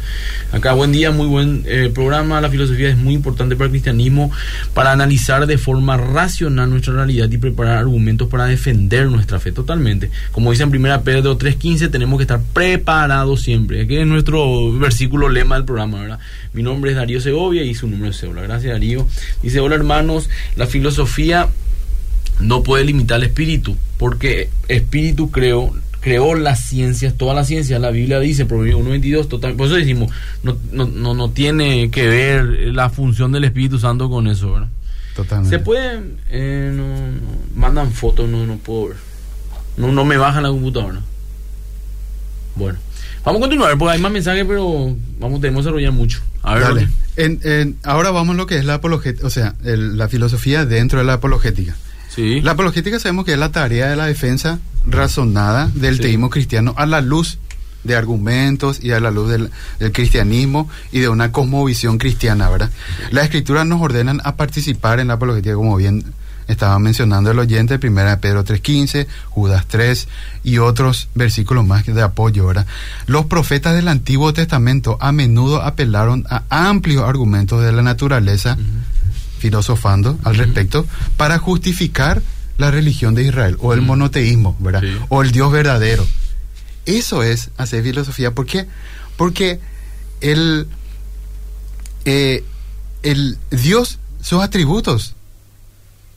Acá, buen día, muy buen eh, programa. La filosofía es muy importante para el cristianismo, para analizar de forma racional nuestra realidad y preparar argumentos para defender nuestra fe totalmente. Como dice en 1 Pedro 3.15, tenemos que estar preparados siempre. Aquí es nuestro versículo lema del programa, ¿verdad? Mi nombre es Darío Segovia y su número es cédula. Gracias, Darío. Dice, hola hermanos, la filosofía no puede limitar el espíritu, porque espíritu creó creó las ciencias, todas las ciencias, la Biblia dice, Proverbio 1.22, total, por eso decimos, no, no, no, no, tiene que ver la función del Espíritu Santo con eso, ¿verdad? Totalmente. Se puede, eh, no, mandan fotos, no, no puedo ver, no, no me bajan la computadora. Bueno, vamos a continuar, porque hay más mensajes, pero vamos, tenemos que desarrollar mucho. A ver, Dale. En, en, ahora vamos a lo que es la apologética, o sea, el, la filosofía dentro de la apologética. Sí. La apologética sabemos que es la tarea de la defensa razonada del Sí. teísmo cristiano a la luz de argumentos y a la luz del, del cristianismo y de una cosmovisión cristiana, ¿verdad? Las escrituras nos ordenan a participar en la apologética, como bien estaba mencionando el oyente, primera de Pedro 3.15, Judas 3 y otros versículos más de apoyo, ¿verdad? Los profetas del Antiguo Testamento a menudo apelaron a amplios argumentos de la naturaleza, filosofando al respecto, para justificar la religión de Israel, o el monoteísmo, ¿verdad? Sí. O el Dios verdadero. Eso es hacer filosofía. ¿Por qué? Porque el, eh, el Dios, sus atributos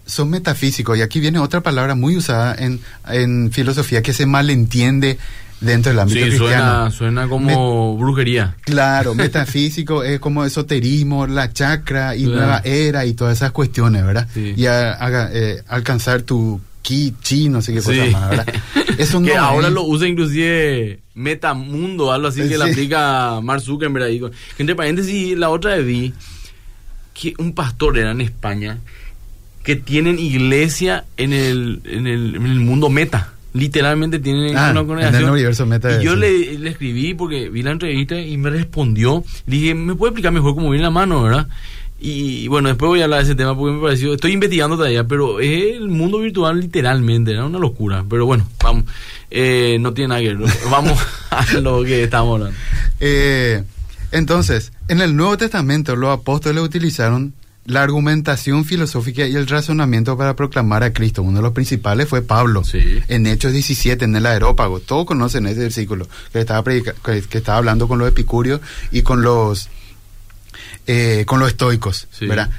son metafísicos. Y aquí viene otra palabra muy usada en, en filosofía que se malentiende dentro del ámbito Sí, cristiano. suena, suena como brujería. Claro, metafísico es como esoterismo, la chakra y Claro. nueva era y todas esas cuestiones, ¿verdad? Sí. Y a- eh, alcanzar tu ki, chi, no sé qué cosa Sí. más, ¿verdad? Eso que no ahora es. lo usa inclusive Metamundo, algo así que le aplica Mark Zuckerberg ahí. Que entre paréntesis, la otra vez vi que un pastor era en España que tienen iglesia en el, en el, en el mundo meta. Literalmente tienen Ah, una en congregación. el universo meta, Y yo le, le escribí porque vi la entrevista y me respondió. Le dije, ¿me puede explicar mejor cómo viene la mano, verdad? Y bueno, después voy a hablar de ese tema porque me pareció, estoy investigando todavía, pero es el mundo virtual literalmente, era una locura. Pero bueno, vamos, eh, no tiene nada que ver, vamos a lo que estamos hablando. Eh, entonces, en el Nuevo Testamento los apóstoles utilizaron la argumentación filosófica y el razonamiento para proclamar a Cristo. Uno de los principales fue Pablo. Sí. En Hechos 17, en el aerópago. Todos conocen ese versículo que estaba, predica- que, estaba hablando con los epicúreos y con los, eh, con los estoicos. Sí. ¿verdad?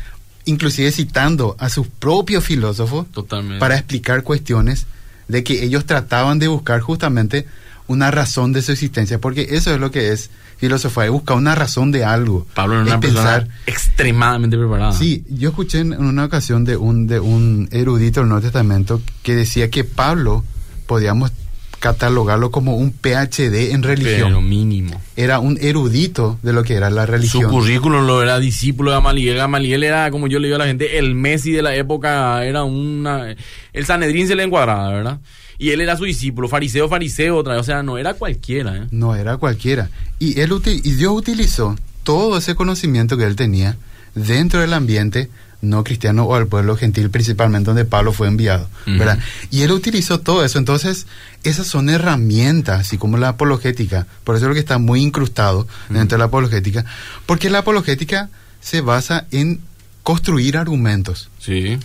Inclusive citando a sus propios filósofos Totalmente. para explicar cuestiones de que ellos trataban de buscar justamente una razón de su existencia, porque eso es lo que es filosofía, es buscar una razón de algo. Pablo era una persona extremadamente preparada. Sí, yo escuché en una ocasión de un, de un erudito del Nuevo Testamento que decía que Pablo podíamos catalogarlo como un PhD en religión. Pero mínimo. Era un erudito de lo que era la Su religión. currículum lo era discípulo de Gamaliel. Gamaliel era, como yo le digo a la gente, el Messi de la época. Era una. El Sanedrín se le encuadraba, ¿verdad? Y él era su discípulo, fariseo, fariseo, otra vez. O sea, no era cualquiera, ¿eh? No era cualquiera. Y, él y Dios utilizó todo ese conocimiento que él tenía dentro del ambiente no cristiano o al pueblo gentil, principalmente donde Pablo fue enviado. ¿verdad? Y él utilizó todo eso. Entonces, esas son herramientas, así como la apologética. Por eso es lo que está muy incrustado dentro de la apologética. Porque la apologética se basa en construir argumentos Sí.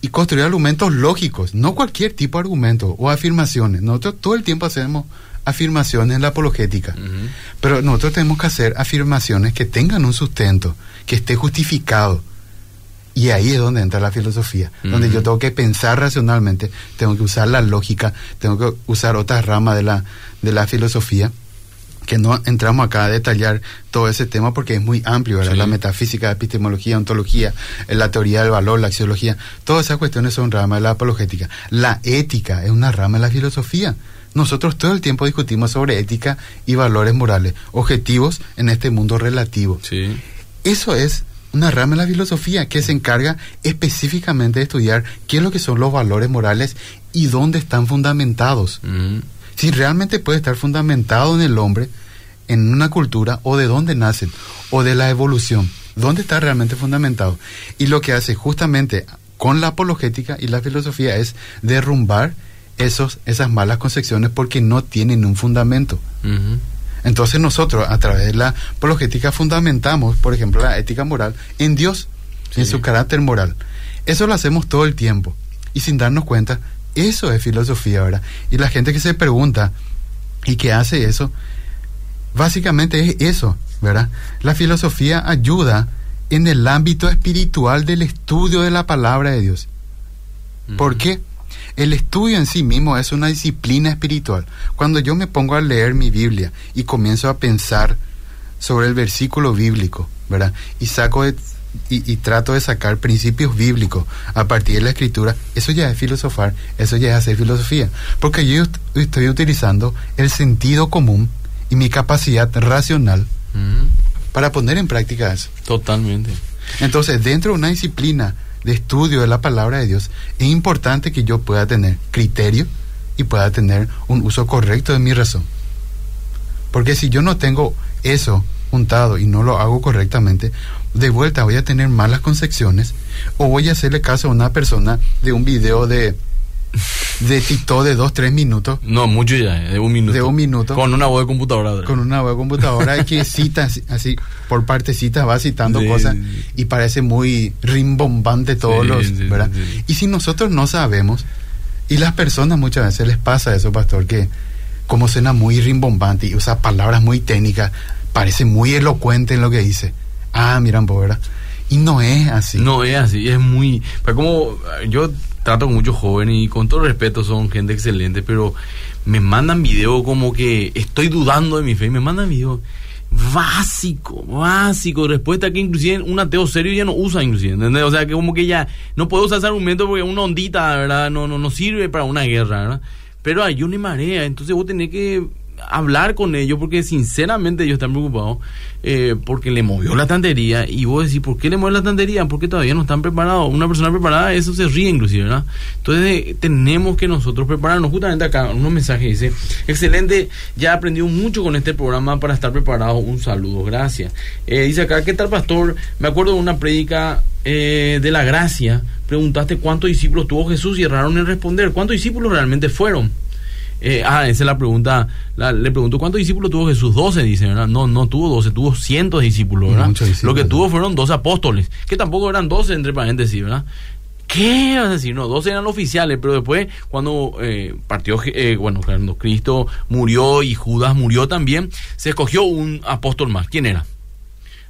Y construir argumentos lógicos, no cualquier tipo de argumento o afirmaciones. Nosotros todo el tiempo hacemos afirmaciones en la apologética, pero nosotros tenemos que hacer afirmaciones que tengan un sustento, que esté justificado. Y ahí es donde entra la filosofía, donde yo tengo que pensar racionalmente, tengo que usar la lógica, tengo que usar otra rama de la, de la filosofía que no entramos acá a detallar todo ese tema porque es muy amplio, ¿verdad? La metafísica, la epistemología, ontología, la teoría del valor, la axiología, todas esas cuestiones son ramas de la apologética. La ética es una rama de la filosofía. Nosotros todo el tiempo discutimos sobre ética y valores morales, objetivos en este mundo relativo. Eso es una rama de la filosofía que se encarga específicamente de estudiar qué es lo que son los valores morales y dónde están fundamentados. Si realmente puede estar fundamentado en el hombre, en una cultura, o de dónde nacen, o de la evolución, dónde está realmente fundamentado. Y lo que hace justamente con la apologética y la filosofía es derrumbar esos, esas malas concepciones porque no tienen un fundamento. Entonces nosotros a través de la apologética fundamentamos, por ejemplo, la ética moral en Dios, en su carácter moral. Eso lo hacemos todo el tiempo y sin darnos cuenta, eso es filosofía, ¿verdad? Y la gente que se pregunta y que hace eso, básicamente es eso, ¿verdad? La filosofía ayuda en el ámbito espiritual del estudio de la palabra de Dios. ¿Por qué? El estudio en sí mismo es una disciplina espiritual. Cuando yo me pongo a leer mi Biblia y comienzo a pensar sobre el versículo bíblico, ¿verdad? Y saco y, y, trato de sacar principios bíblicos a partir de la escritura, eso ya es filosofar, eso ya es hacer filosofía. Porque yo estoy utilizando el sentido común y mi capacidad racional para poner en práctica eso. Totalmente. Entonces, dentro de una disciplina de estudio de la palabra de Dios, es importante que yo pueda tener criterio y pueda tener un uso correcto de mi razón. Porque si yo no tengo eso juntado y no lo hago correctamente, de vuelta voy a tener malas concepciones o voy a hacerle caso a una persona de un video de de TikTok de dos, tres minutos. No, mucho ya, de un minuto. De un minuto. Con una voz de computadora. Con una voz de computadora que cita así, por partecitas, va citando cosas y parece muy rimbombante todos los, ¿verdad? Y si nosotros no sabemos, y las personas muchas veces les pasa eso, pastor, que como suena muy rimbombante y usa palabras muy técnicas, parece muy elocuente en lo que dice. Ah, miran, ¿verdad? Y no es así. No es así, es muy... Pues como yo trato con muchos jóvenes y con todo respeto son gente excelente, pero me mandan video como que estoy dudando de mi fe, me mandan video básico, básico, respuesta que inclusive un ateo serio ya no usa inclusive, ¿entendés? O sea, que como que ya no puedo usar ese argumento porque una ondita, ¿verdad? No, no, no sirve para una guerra, ¿verdad? Pero hay una marea, entonces vos tenés que hablar con ellos porque sinceramente ellos están preocupados eh, porque le movió la tantería y vos decís, ¿por qué le mueve la tantería? Porque todavía no están preparados. Una persona preparada, eso se ríe inclusive, ¿verdad? Entonces eh, tenemos que nosotros prepararnos. Justamente acá, unos mensajes dice, excelente, ya he aprendido mucho con este programa para estar preparado. Un saludo, gracias. Eh, dice acá, ¿qué tal pastor? Me acuerdo de una prédica de la gracia. Preguntaste cuántos discípulos tuvo Jesús y erraron en responder. ¿Cuántos discípulos realmente fueron? Eh, ah, esa es la pregunta. le pregunto, ¿cuántos discípulos tuvo Jesús? 12, dice, ¿verdad? No, no tuvo 12, tuvo cientos de discípulos, ¿verdad? Lo que tuvo fueron dos apóstoles, que tampoco eran 12, entre paréntesis, ¿verdad? ¿Qué vas a decir? No, 12 eran oficiales, pero después, cuando eh, partió, eh, bueno, cuando Cristo murió y Judas murió también, se escogió un apóstol más. ¿Quién era?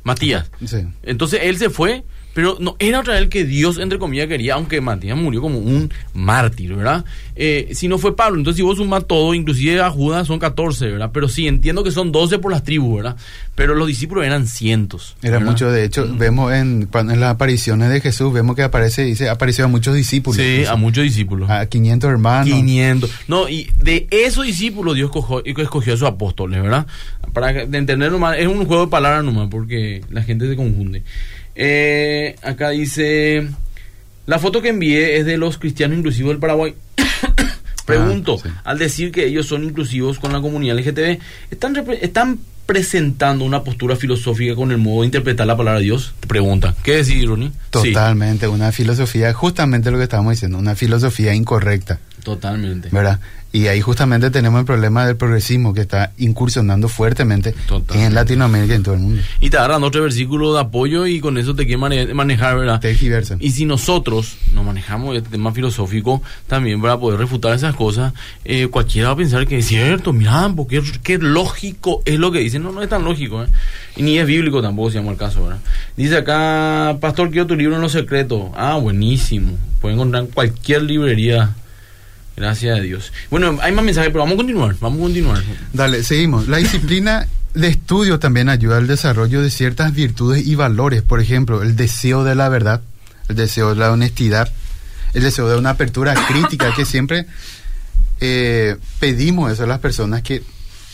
Matías. Sí. Entonces él se fue pero no era otra vez el que Dios, entre comillas, quería, aunque Matías murió como un mártir, ¿verdad? Eh, si no fue Pablo, entonces si vos sumás todo, inclusive a Judas son 14, ¿verdad? Pero sí, entiendo que son 12 por las tribus, ¿verdad? Pero los discípulos eran cientos. Era mucho, de hecho, vemos en, las apariciones de Jesús, vemos que aparece, dice, apareció a muchos discípulos. Sí, a muchos discípulos. A 500 hermanos. 500. No, y de esos discípulos Dios escogió, escogió a sus apóstoles, ¿verdad? Para entender nomás, es un juego de palabras nomás, porque la gente se confunde. Eh, acá dice, la foto que envié es de los cristianos inclusivos del Paraguay. Pregunto, ah, al decir que ellos son inclusivos con la comunidad LGTB, ¿están, ¿están presentando una postura filosófica con el modo de interpretar la palabra de Dios? Pregunta. ¿Qué decís, Ronnie? Totalmente, una filosofía, justamente lo que estábamos diciendo, una filosofía incorrecta. Totalmente. ¿Verdad? Y ahí justamente tenemos el problema del progresismo que está incursionando fuertemente en Latinoamérica y en todo el mundo. Y te agarran otro versículo de apoyo y con eso te quieren manejar, ¿verdad? Y si nosotros nos manejamos este tema filosófico también para poder refutar esas cosas, eh, cualquiera va a pensar que es cierto, mira, porque qué lógico es lo que dicen. No, no es tan lógico, ¿eh? Y ni es bíblico tampoco, si llama el caso, ¿verdad? Dice acá, Pastor, quiero tu libro en los secretos. Ah, buenísimo. Pueden encontrar en cualquier librería Gracias a Dios. Bueno, hay más mensajes, pero vamos a continuar. Vamos a continuar. Dale, seguimos. La disciplina de estudio también ayuda al desarrollo de ciertas virtudes y valores. Por ejemplo, el deseo de la verdad, el deseo de la honestidad, el deseo de una apertura crítica, que siempre eh, pedimos eso a las personas que,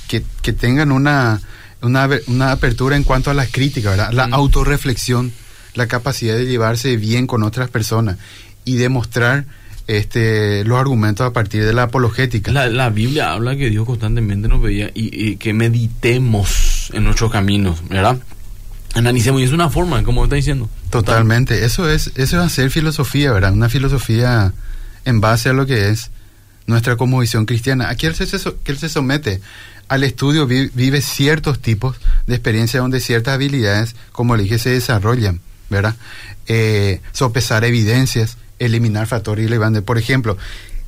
que, que tengan una, una, una, apertura en cuanto a la crítica, ¿verdad? la mm. autorreflexión, la capacidad de llevarse bien con otras personas y demostrar este, los argumentos a partir de la apologética. La, la Biblia habla que Dios constantemente nos veía y, y, que meditemos en nuestros caminos, ¿verdad? Analicemos, y es una forma, como está diciendo. Totalmente, eso es, eso es hacer filosofía, ¿verdad? Una filosofía en base a lo que es nuestra visión cristiana. Aquí él se, que él se somete al estudio, vive ciertos tipos de experiencia donde ciertas habilidades, como le dije, se desarrollan, ¿verdad? Eh, sopesar evidencias, eliminar factores irrelevantes. Por ejemplo,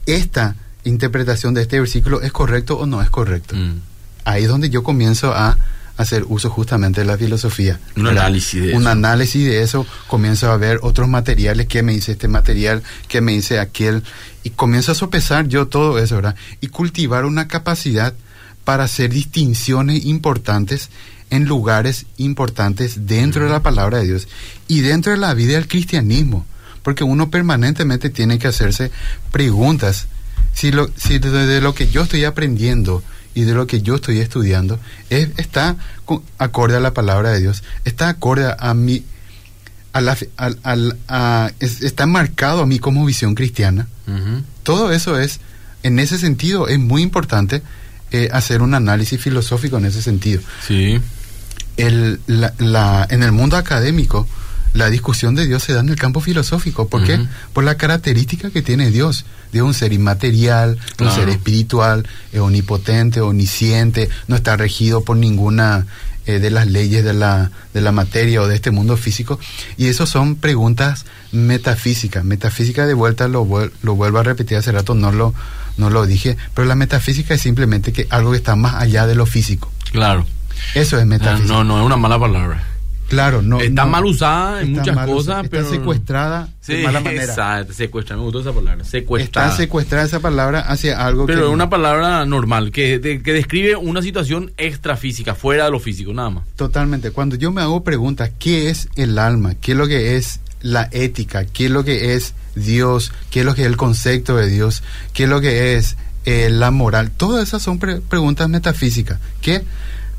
esta interpretación de este versículo es correcto o no es correcto. Mm. Ahí es donde yo comienzo a hacer uso justamente de la filosofía. Un análisis de Un análisis de eso, comienzo a ver otros materiales, qué me dice este material, qué me dice aquel, y comienzo a sopesar yo todo eso, ¿verdad? Y cultivar una capacidad para hacer distinciones importantes en lugares importantes dentro de la palabra de Dios y dentro de la vida del cristianismo porque uno permanentemente tiene que hacerse preguntas. Si, lo, si de, lo que yo estoy aprendiendo y de lo que yo estoy estudiando es, está acorde a la palabra de Dios, está acorde a mi, a la, a, está marcado a mí como visión cristiana. Todo eso es, en ese sentido, es muy importante eh, hacer un análisis filosófico en ese sentido. Sí. El, la, en el mundo académico, la discusión de Dios se da en el campo filosófico. ¿Por qué? Por la característica que tiene Dios. Dios es un ser inmaterial, un ser espiritual, es omnipotente, omnisciente, no está regido por ninguna eh, de las leyes de la, de la materia o de este mundo físico. Y eso son preguntas metafísicas. Metafísica de vuelta, lo, lo vuelvo a repetir hace rato, no lo, no lo dije, pero la metafísica es simplemente que algo que está más allá de lo físico. Claro. Eso es metafísica. no, no es una mala palabra. Claro, no. Está mal usada en muchas cosas, está pero. secuestrada de mala manera. Exacto, secuestrada, me gustó esa palabra. Secuestrada. Está secuestrada esa palabra hacia algo pero es una palabra normal, que, que describe una situación extrafísica, fuera de lo físico, nada más. Totalmente. Cuando yo me hago preguntas, ¿qué es el alma? ¿Qué es lo que es la ética? ¿Qué es lo que es Dios? ¿Qué es lo que es el concepto de Dios? ¿Qué es lo que es eh, la moral? Todas esas son preguntas metafísicas que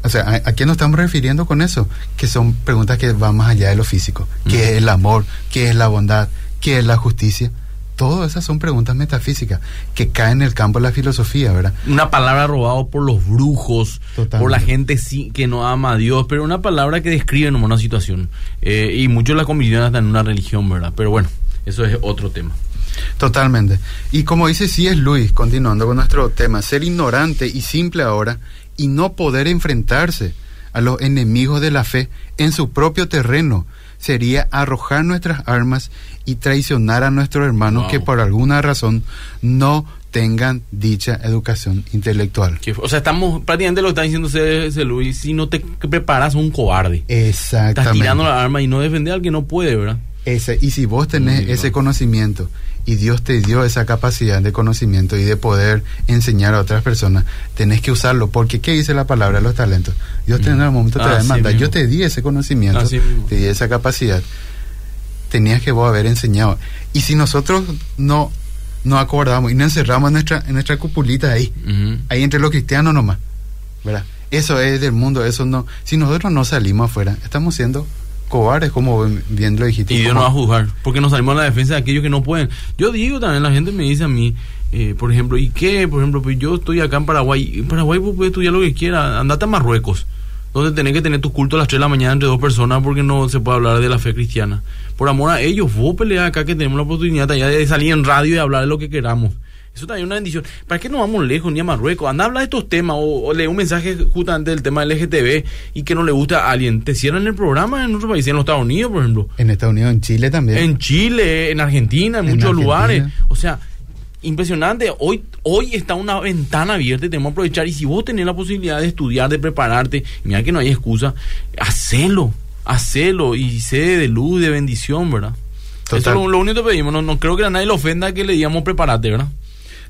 o sea, ¿a, qué nos estamos refiriendo con eso? Que son preguntas que van más allá de lo físico. ¿Qué es el amor? ¿Qué es la bondad? ¿Qué es la justicia? Todas esas son preguntas metafísicas que caen en el campo de la filosofía, ¿verdad? Una palabra robada por los brujos, por la gente sí, que no ama a Dios, pero una palabra que describe una situación. Eh, y muchos la convirtieron hasta en una religión, ¿verdad? Pero bueno, eso es otro tema. Totalmente. Y como dice sí es Luis, continuando con nuestro tema, ser ignorante y simple ahora y no poder enfrentarse a los enemigos de la fe en su propio terreno sería arrojar nuestras armas y traicionar a nuestros hermanos que por alguna razón no tengan dicha educación intelectual. O sea, estamos prácticamente lo que está diciendo Luis, si no te preparas un cobarde. Exactamente. Estás tirando la arma y no defender al que no puede, ¿verdad? Ese, y si vos tenés ese conocimiento y Dios te dio esa capacidad de conocimiento y de poder enseñar a otras personas, tenés que usarlo, porque ¿qué dice la palabra de los talentos? Dios te en el momento te ah, demanda. Yo te di ese conocimiento, te di esa capacidad, tenías que vos haber enseñado. Y si nosotros no nos acordamos y nos encerramos en nuestra, en nuestra cupulita ahí, ahí entre los cristianos nomás, ¿verdad? Eso es del mundo, eso no. Si nosotros no salimos afuera, estamos siendo cobardes, como bien lo dijiste. Y Dios no va a juzgar, porque nos salimos a la defensa de aquellos que no pueden. Yo digo también, la gente me dice a mí, eh, por ejemplo, ¿y qué? Por ejemplo, pues yo estoy acá en Paraguay. En Paraguay vos puedes estudiar lo que quieras. Andate a Marruecos, donde tenés que tener tu culto a las 3 de la mañana entre dos personas porque no se puede hablar de la fe cristiana. Por amor a ellos, vos peleas acá que tenemos la oportunidad allá de salir en radio y hablar de lo que queramos. Eso también es una bendición. ¿Para qué no vamos lejos ni a Marruecos? Anda a hablar de estos temas o, lee un mensaje justamente del tema del LGTB y que no le gusta a alguien. Te cierran el programa en otros países, en los Estados Unidos, por ejemplo. En Estados Unidos, en Chile también. En Chile, en Argentina, en, muchos lugares. O sea, impresionante. Hoy, hoy está una ventana abierta y tenemos que aprovechar. Y si vos tenés la posibilidad de estudiar, de prepararte, mira que no hay excusa, hacelo, hacelo y sé de luz, de bendición, ¿verdad? Eso es lo, único que pedimos. No, no creo que a nadie le ofenda que le digamos preparate, ¿verdad?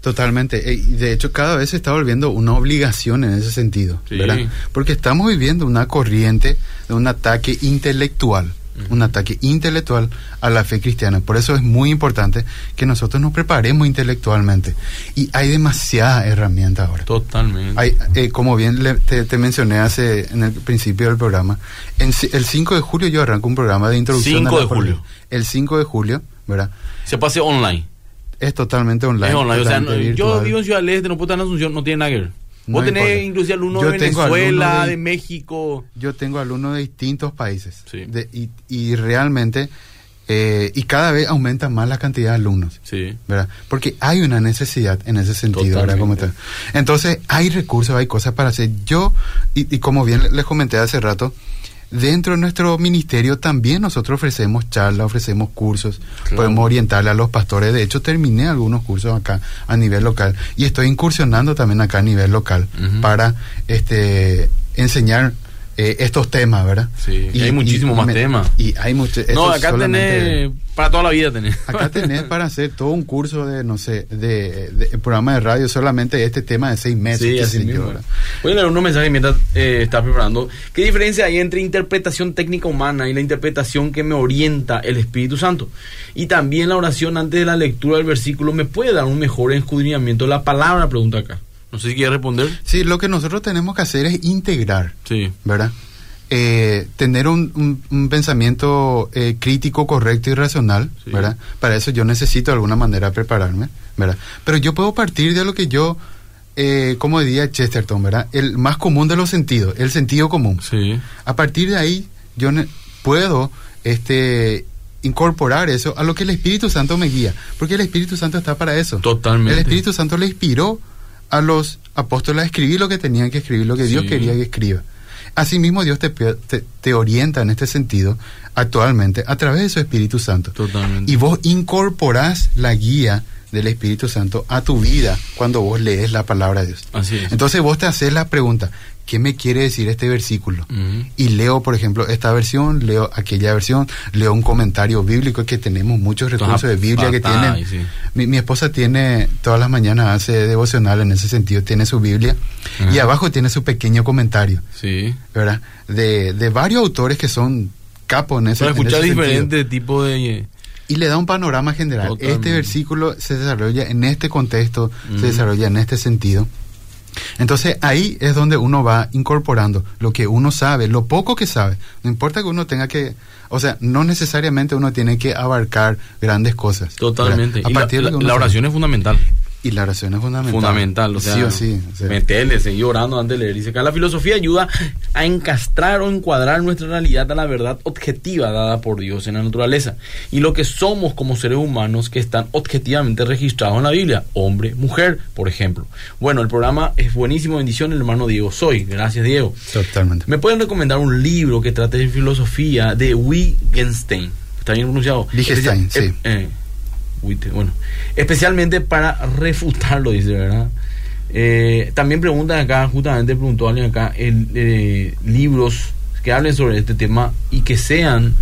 Totalmente. Eh, De hecho, cada vez se está volviendo una obligación en ese sentido, Sí. ¿verdad? Porque estamos viviendo una corriente de un ataque intelectual, un ataque intelectual a la fe cristiana. Por eso es muy importante que nosotros nos preparemos intelectualmente. Y hay demasiadas herramientas ahora. Totalmente. Hay, eh, como bien le- te, te mencioné hace en el principio del programa, en el 5 de julio yo arranco un programa de introducción. 5 a la de julio. El 5 de julio, ¿verdad? Se pase online. Es totalmente online. es online. O sea, no- yo vivo en Ciudad del Este, no puedo estar en Asunción, no tiene nada que ver. No Vos tenés inclusive alumnos de Venezuela, de... de- México. Yo tengo alumnos de distintos países. Sí. De- y, y realmente, eh, y cada vez aumenta más la cantidad de alumnos. Sí. ¿verdad? Porque hay una necesidad en ese sentido. Como tal. Entonces, hay recursos, hay cosas para hacer. Yo, y, y como bien les comenté hace rato, dentro de nuestro ministerio también nosotros ofrecemos charlas, ofrecemos cursos, Claro. podemos orientarle a los pastores. De hecho, terminé algunos cursos acá a nivel local y estoy incursionando también acá a nivel local para este enseñar eh, estos temas, ¿verdad? Sí, y hay muchísimos más temas. Y hay muchos. No, acá tenés. Para toda la vida tenés. Acá tenés para hacer todo un curso de, no sé, de, de programa de radio, solamente este tema de seis meses. Sí, así mismo. Voy a leer unos mensajes mientras eh, estás preparando. ¿Qué diferencia hay entre interpretación técnica humana y la interpretación que me orienta el Espíritu Santo? Y también la oración antes de la lectura del versículo me puede dar un mejor escudriñamiento de la palabra, pregunta acá. No sé si quieres responder. Sí, lo que nosotros tenemos que hacer es integrar, Sí. ¿verdad? Eh, tener un, un- un pensamiento eh, crítico, correcto y racional, Sí. ¿verdad? Para eso yo necesito de alguna manera prepararme, ¿verdad? Pero yo puedo partir de lo que yo, eh, como diría Chesterton, ¿verdad? El más común de los sentidos, el sentido común. Sí. A partir de ahí, yo puedo este, incorporar eso a lo que el Espíritu Santo me guía, porque el Espíritu Santo está para eso. Totalmente. El Espíritu Santo le inspiró a los apóstoles a escribir lo que tenían que escribir, lo que Dios quería que escriba. Asimismo, Dios te, te, te orienta en este sentido actualmente a través de su Espíritu Santo. Totalmente. Y vos incorporás la guía del Espíritu Santo a tu vida cuando vos lees la palabra de Dios. Así es. Entonces vos te haces la pregunta, ¿qué me quiere decir este versículo? Ujú. Y leo, por ejemplo, esta versión, leo aquella versión, leo un comentario bíblico, que tenemos muchos recursos de Biblia que tienen. y sí. Mi, mi esposa tiene, todas las mañanas hace devocional en ese sentido, tiene su Biblia y Ajá. abajo tiene su pequeño comentario, Sí. ¿verdad? De, de varios autores que son capos en ese, Para escuchar diferentes tipos de... Y le da un panorama general. Totalmente. Este versículo se desarrolla en este contexto, se desarrolla en este sentido. Entonces ahí es donde uno va incorporando lo que uno sabe, lo poco que sabe. No importa que uno tenga que, o sea, no necesariamente uno tiene que abarcar grandes cosas. Totalmente. A la, partir de la- uno la sabe. oración es fundamental. Y la oración es fundamental. fundamental. O sea, sí o sí. o sea, meterle, seguir orando antes de leer. Dice acá, la filosofía ayuda a encastrar o encuadrar nuestra realidad a la verdad objetiva dada por Dios en la naturaleza. Y lo que somos como seres humanos que están objetivamente registrados en la Biblia. Hombre, mujer, por ejemplo. Bueno, el programa es buenísimo. Bendición, el hermano Diego Soy. Gracias, Diego. Totalmente. ¿Me pueden recomendar un libro que trate de filosofía de Wittgenstein? ¿Está bien pronunciado? Wittgenstein, Especia- sí. eh, Witte- bueno, especialmente para refutarlo, dice, ¿verdad? Eh, también preguntan acá, justamente preguntó alguien acá, el, eh, libros que hablen sobre este tema y que sean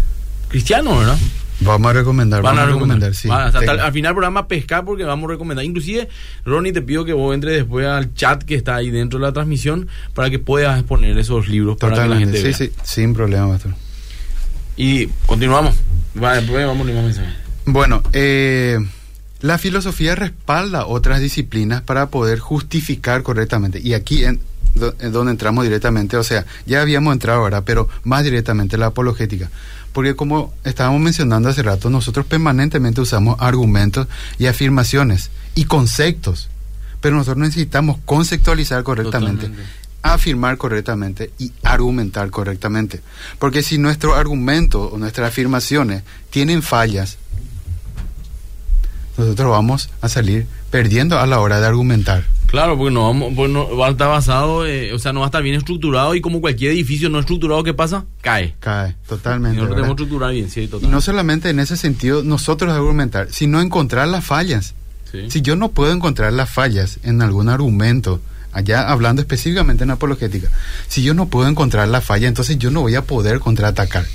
cristianos, ¿verdad? Vamos a recomendar, Van vamos a recomendar. sí. Van a- hasta Tenga. al, al final del programa pescar porque vamos a recomendar. Inclusive, Ronnie, te pido que vos entres después al chat que está ahí dentro de la transmisión para que puedas exponer esos libros para que la gente sí, vea. sí, sin problema, pastor. Y continuamos. Va, después vamos a. Bueno, eh, la filosofía respalda otras disciplinas para poder justificar correctamente. Y aquí en, do- en donde entramos directamente, o sea, ya habíamos entrado ahora, pero más directamente la apologética. Porque como estábamos mencionando hace rato, nosotros permanentemente usamos argumentos y afirmaciones y conceptos. Pero nosotros necesitamos conceptualizar correctamente Totalmente. afirmar correctamente y argumentar correctamente. Porque si nuestro argumento o nuestras afirmaciones tienen fallas, nosotros vamos a salir perdiendo a la hora de argumentar. Claro, porque no vamos, pues no, va a estar basado, eh, o sea, no va a estar bien estructurado y como cualquier edificio no estructurado, ¿qué pasa? Cae. Cae Y totalmente. nosotros ¿verdad? tenemos estructurar bien, sí, Y total. no solamente en ese sentido nosotros argumentar, sino encontrar las fallas. Sí. Si yo no puedo encontrar las fallas en algún argumento, allá hablando específicamente en apologética, si yo no puedo encontrar la falla, entonces yo no voy a poder contraatacar.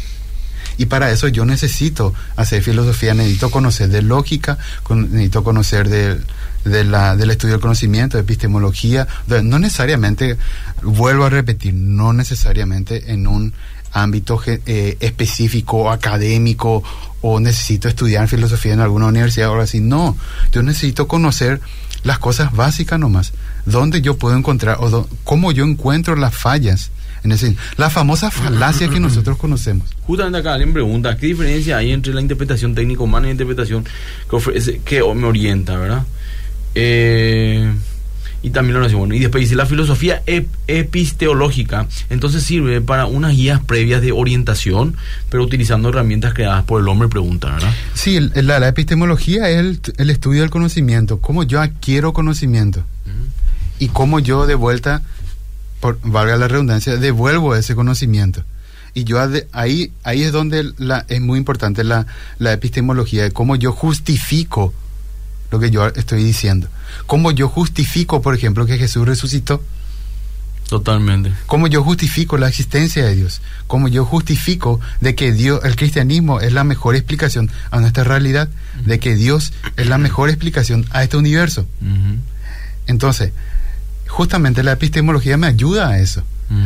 Y para eso yo necesito hacer filosofía, necesito conocer de lógica, necesito conocer de la, del estudio del conocimiento, de epistemología, no necesariamente, vuelvo a repetir, no necesariamente en un ámbito eh, específico, académico, o necesito estudiar filosofía en alguna universidad o algo así. No, yo necesito conocer las cosas básicas nomás. ¿Dónde yo puedo encontrar, o cómo yo encuentro las fallas? En ese, la famosa falacia que nosotros conocemos. Justamente acá alguien pregunta, ¿qué diferencia hay entre la interpretación técnica humana y la interpretación que, ofrece, que me orienta, verdad? Eh, y también lo hace bueno. Y después dice, la filosofía episteológica entonces sirve para unas guías previas de orientación, pero utilizando herramientas creadas por el hombre, pregunta, ¿verdad? Sí, la, epistemología es el, estudio del conocimiento, cómo yo adquiero conocimiento y cómo yo de vuelta, por, valga la redundancia, devuelvo ese conocimiento. Y yo ahí, ahí es donde la, es muy importante la, la epistemología, de cómo yo justifico lo que yo estoy diciendo. ¿Cómo yo justifico, por ejemplo, que Jesús resucitó? Totalmente. ¿Cómo yo justifico la existencia de Dios? ¿Cómo yo justifico de que Dios, el cristianismo es la mejor explicación a nuestra realidad? De que Dios es la mejor explicación a este universo. Entonces, justamente la epistemología me ayuda a eso,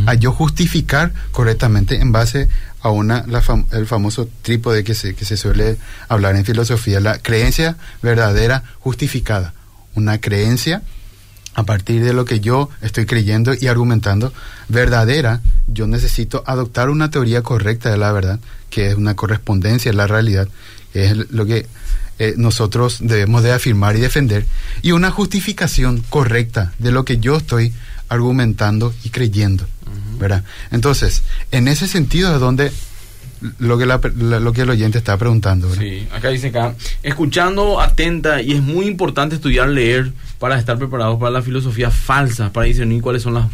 a yo justificar correctamente en base a una, el famoso trípode que se, que se suele hablar en filosofía, la creencia verdadera justificada. Una creencia a partir de lo que yo estoy creyendo y argumentando verdadera, yo necesito adoptar una teoría correcta de la verdad, que es una correspondencia de la realidad, que es lo que eh, nosotros debemos de afirmar y defender, y una justificación correcta de lo que yo estoy argumentando y creyendo. ¿verdad? Entonces, en ese sentido es donde lo que, lo que el oyente está preguntando. Sí, acá dice acá, escuchando atenta y es muy importante estudiar, leer para estar preparados para la filosofía falsa, para discernir cuáles son las,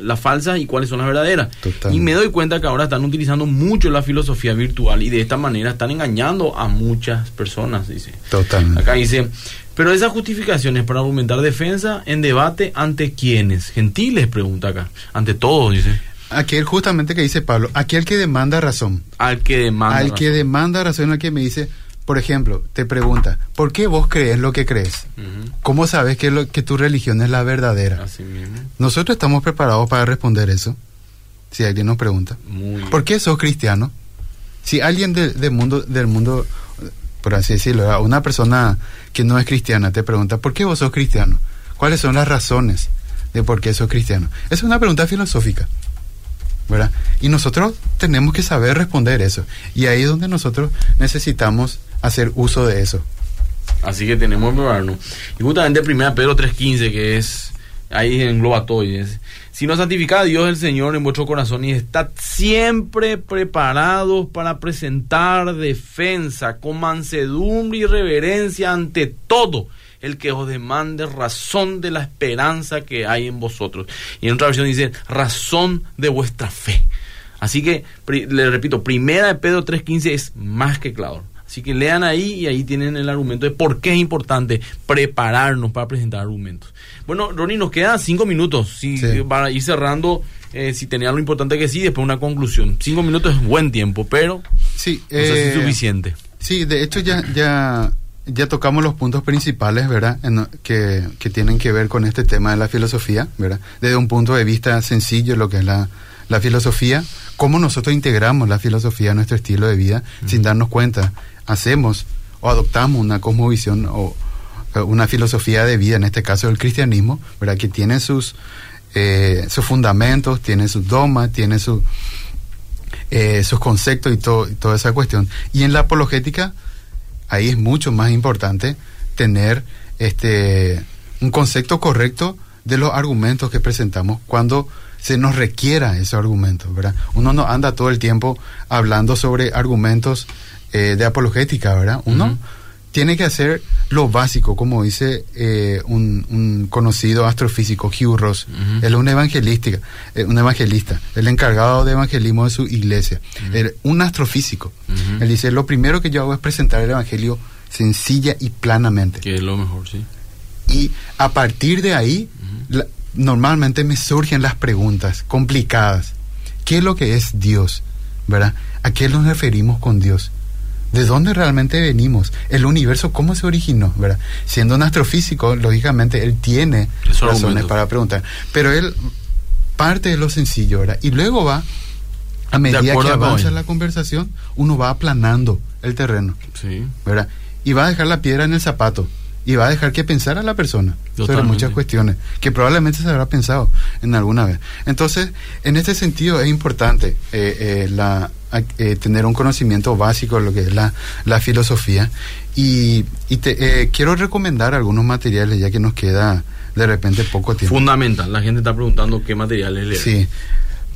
las falsas y cuáles son las verdaderas. Y me doy cuenta que ahora están utilizando mucho la filosofía virtual y de esta manera están engañando a muchas personas, dice. Totalmente. Acá dice, pero esas justificaciones para argumentar defensa en debate ante quiénes? Gentiles, pregunta acá. Ante todos, dice. Aquel justamente que dice Pablo, aquel que demanda razón. Al que demanda Al que demanda razón, al que me dice, por ejemplo, te pregunta, ¿por qué vos crees lo que crees? ¿Cómo sabes que, lo, que tu religión es la verdadera? Así mismo. Nosotros estamos preparados para responder eso, si alguien nos pregunta. ¿Por qué sos cristiano? Si alguien del mundo, del mundo por así decirlo, una persona que no es cristiana te pregunta, ¿por qué vos sos cristiano? ¿Cuáles son las razones de por qué sos cristiano? Es una pregunta filosófica, ¿verdad? Y nosotros tenemos que saber responder eso. Y ahí es donde nosotros necesitamos hacer uso de eso. Así que tenemos que probarnos. Y justamente 1 Pedro 3.15, que es, ahí engloba todo, y es, sino santificad a Dios el Señor en vuestro corazón y estad siempre preparados para presentar defensa con mansedumbre y reverencia ante todo el que os demande razón de la esperanza que hay en vosotros. Y en otra versión dice, razón de vuestra fe. Así que, le repito, primera de Pedro 3.15 es más que claro. Así que lean ahí y ahí tienen el argumento de por qué es importante prepararnos para presentar argumentos. Bueno, Ronnie, nos quedan cinco minutos sí, para ir cerrando. Eh, si tenía algo importante que sí, después una conclusión. Cinco minutos es buen tiempo, pero sí, no sé si es eh, suficiente. Sí, de hecho ya, ya, ya tocamos los puntos principales, ¿verdad? que, que tienen que ver con este tema de la filosofía, ¿verdad? Desde un punto de vista sencillo, lo que es la, la filosofía, cómo nosotros integramos la filosofía a nuestro estilo de vida sin darnos cuenta hacemos o adoptamos una cosmovisión o eh, una filosofía de vida, en este caso el cristianismo, ¿verdad? que tiene sus, eh, sus fundamentos, tiene sus dogmas, tiene su, eh, sus conceptos y, todo, y toda esa cuestión. Y en la apologética, ahí es mucho más importante tener este, un concepto correcto de los argumentos que presentamos cuando se nos requiera esos argumentos, ¿verdad? Uno no anda todo el tiempo hablando sobre argumentos eh, de apologética, ¿verdad? Uno tiene que hacer lo básico, como dice eh, un, conocido astrofísico, Hugh Ross. Él es un evangelista, eh, un evangelista, el encargado de evangelismo de su iglesia, un astrofísico. Él dice, lo primero que yo hago es presentar el evangelio sencilla y planamente. Que es lo mejor, sí. Y a partir de ahí, normalmente me surgen las preguntas complicadas. ¿Qué es lo que es Dios? ¿Verdad? ¿A qué nos referimos con Dios? ¿De dónde realmente venimos? El universo, ¿cómo se originó? ¿verdad? Siendo un astrofísico, lógicamente, él tiene Esos razones argumentos. para preguntar. Pero él parte de lo sencillo, ¿verdad? Y luego va, a medida que avanza la conversación, uno va aplanando el terreno, Sí. ¿verdad? Y va a dejar la piedra en el zapato. Y va a dejar que pensar a la persona sobre Totalmente. muchas cuestiones que probablemente se habrá pensado en alguna vez. Entonces, en este sentido es importante eh, eh, la, eh, tener un conocimiento básico de lo que es la, la filosofía. Y, y te, eh, quiero recomendar algunos materiales ya que nos queda de repente poco tiempo. Fundamental. La gente está preguntando qué materiales leer. Sí.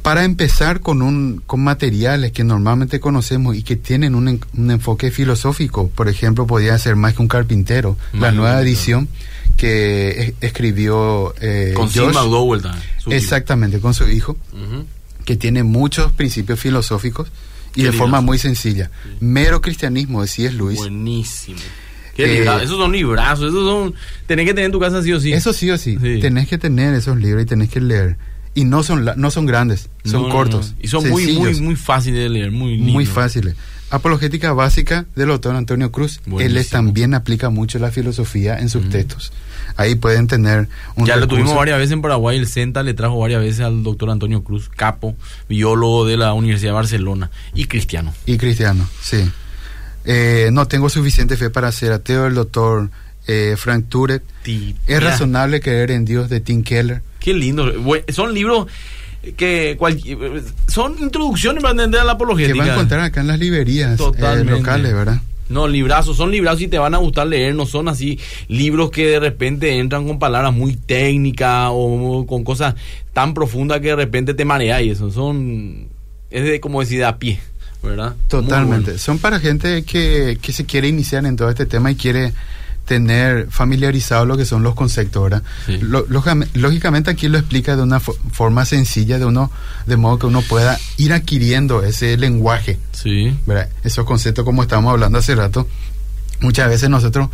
Para empezar con un con materiales que normalmente conocemos y que tienen un, un enfoque filosófico, por ejemplo, podría ser más que un carpintero, la nueva edición que es- escribió eh, Con Josh, libro. exactamente con su hijo, que tiene muchos principios filosóficos y Qué de forma muy sencilla. Mero cristianismo de C.S. Lewis. Buenísimo. Qué Eh, Esos son librazos. Esos son. Tenés que tener en tu casa sí o sí. Eso sí o sí, Sí. tenés que tener esos libros y tenés que leer. Y no son no son grandes, son No, cortos. no. Y son muy, muy, muy fáciles de leer. Muy, Muy lindos. fáciles. Apologética básica del autor Antonio Cruz. Él Buenísimo. es- también aplica mucho la filosofía en sus textos. Ahí pueden tener un Ya lo tuvimos varias veces en Paraguay. El CENTA le trajo varias veces al doctor Antonio Cruz, capo, biólogo de la Universidad de Barcelona y cristiano. Y cristiano, sí. Eh, no tengo suficiente fe para ser ateo. El doctor eh, Frank Turek. Es mira, razonable creer en Dios de Tim Keller. Qué lindo. Son libros que cual- son introducciones para entender la Que apologética. va a encontrar acá en las librerías eh, locales, ¿verdad? No, librazos, son librazos y te van a gustar leer, no son así libros que de repente entran con palabras muy técnicas o con cosas tan profundas que de repente te marea y eso, son, es de como decir, de a pie, ¿verdad? Totalmente. bueno. Son para gente que, que se quiere iniciar en todo este tema y quiere tener familiarizado lo que son los conceptos, ¿verdad? Sí. Lo- lógicame- lógicamente aquí lo explica de una fo- forma sencilla, de uno, de modo que uno pueda ir adquiriendo ese lenguaje, Sí, ¿verdad? Esos conceptos como estábamos hablando hace rato. Muchas veces nosotros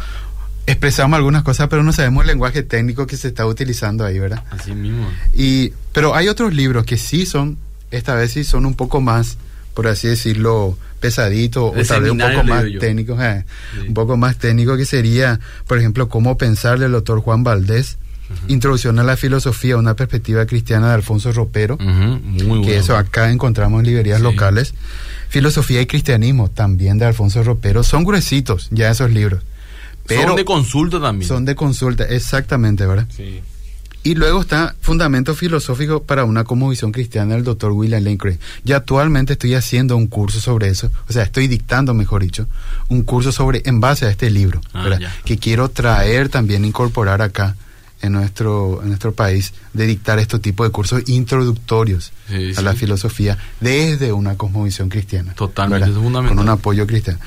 expresamos algunas cosas, pero no sabemos el lenguaje técnico que se está utilizando ahí, ¿verdad? así mismo. Y, pero hay otros libros que sí son, esta vez sí son un poco más, por así decirlo, pesaditos De o tal vez un poco más técnicos, eh, Sí. un poco más técnico que sería, por ejemplo, cómo pensar del doctor Juan Valdés, Introducción a la filosofía, una perspectiva cristiana de Alfonso Ropero, Ujú, muy bueno. que eso acá encontramos en librerías Sí. locales. Filosofía y cristianismo, también de Alfonso Ropero, son gruesitos ya esos libros. Pero son de consulta también. son de consulta, exactamente, ¿verdad? Sí. Y luego está Fundamento Filosófico para una Cosmovisión Cristiana del doctor William Lane Craig. Ya actualmente estoy haciendo un curso sobre eso, o sea, estoy dictando, mejor dicho, un curso sobre, en base a este libro, Ah, que quiero traer también, incorporar acá en nuestro, en nuestro país, de dictar este tipo de cursos introductorios Sí, a la filosofía desde una cosmovisión cristiana. Totalmente, es fundamental. Con un apoyo cristiano.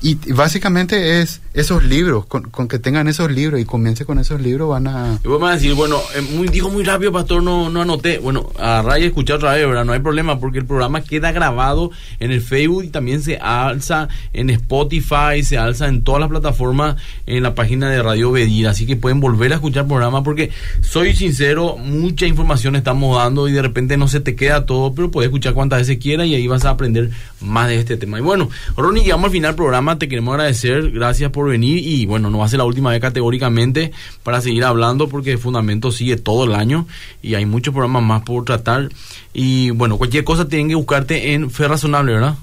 Y y básicamente es esos libros, con, con que tengan esos libros y comience con esos libros van a... Y vos me vas a decir, bueno, eh, muy, dijo muy rápido, pastor, no, no anoté. Bueno, agarrá y escuchá otra vez, ¿verdad? No hay problema porque el programa queda grabado en el Facebook y también se alza en Spotify, se alza en todas las plataformas en la página de Radio Bedira. Así que pueden volver a escuchar el programa porque, soy sincero, mucha información estamos dando y de repente no se te queda todo, pero puedes escuchar cuantas veces quieras y ahí vas a aprender más de este tema. Y bueno, Ronnie, llegamos al final del programa, te queremos agradecer, gracias por venir y bueno, no va a ser la última vez categóricamente para seguir hablando porque Fundamento sigue todo el año y hay muchos programas más por tratar y bueno, cualquier cosa tienen que buscarte en Fe Razonable, ¿verdad?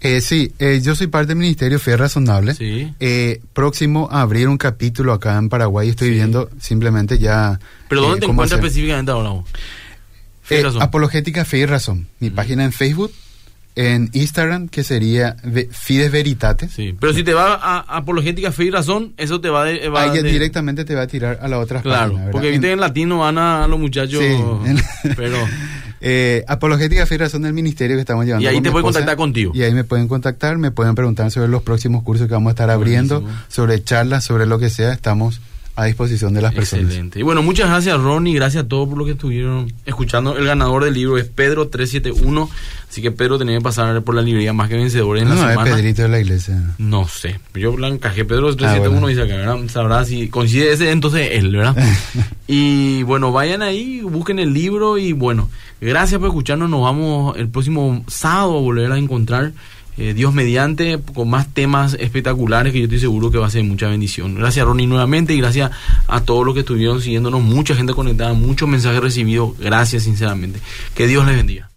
Eh, sí, eh, yo soy parte del Ministerio Fe Razonable. Sí. Eh, próximo a abrir un capítulo acá en Paraguay, estoy Sí. viendo simplemente ya... Pero eh, ¿dónde te cómo encuentras hacer. específicamente ahora? vos? Fe Eh, Razón. Apologética Fe y Razón. Mi página en Facebook, en Instagram, que sería Fides Veritate. Sí, pero si te va a Apologética Fe y Razón, eso te va, de, va Ahí de- directamente te va a tirar a la otra Claro, porque viste En- en latino van a, a los muchachos, Sí, en- pero Eh, Apologética Fe y Razón del Ministerio que estamos llevando. Y ahí con te pueden esposa. contactar contigo. Y ahí me pueden contactar, me pueden preguntar sobre los próximos cursos que vamos a estar abriendo, Buenísimo. sobre charlas, sobre lo que sea. Estamos a disposición de las personas. Excelente. Y bueno, muchas gracias Ronnie, gracias a todos por lo que estuvieron escuchando. El ganador del libro es Pedro 371, así que Pedro tenía que pasar por la librería más que vencedor en No, la no, es semana. Pedrito de la iglesia. No sé, yo la encajé Pedro 371 Ah, bueno. y se acá, sabrá si coincide ese, entonces él, ¿verdad? y bueno, vayan ahí, busquen el libro y bueno, gracias por escucharnos, nos vamos el próximo sábado a volver a encontrar eh, Dios mediante, con más temas espectaculares que yo estoy seguro que va a ser mucha bendición. Gracias Ronnie nuevamente y gracias a todos los que estuvieron siguiéndonos, mucha gente conectada, muchos mensajes recibidos, gracias sinceramente. Que Dios les bendiga.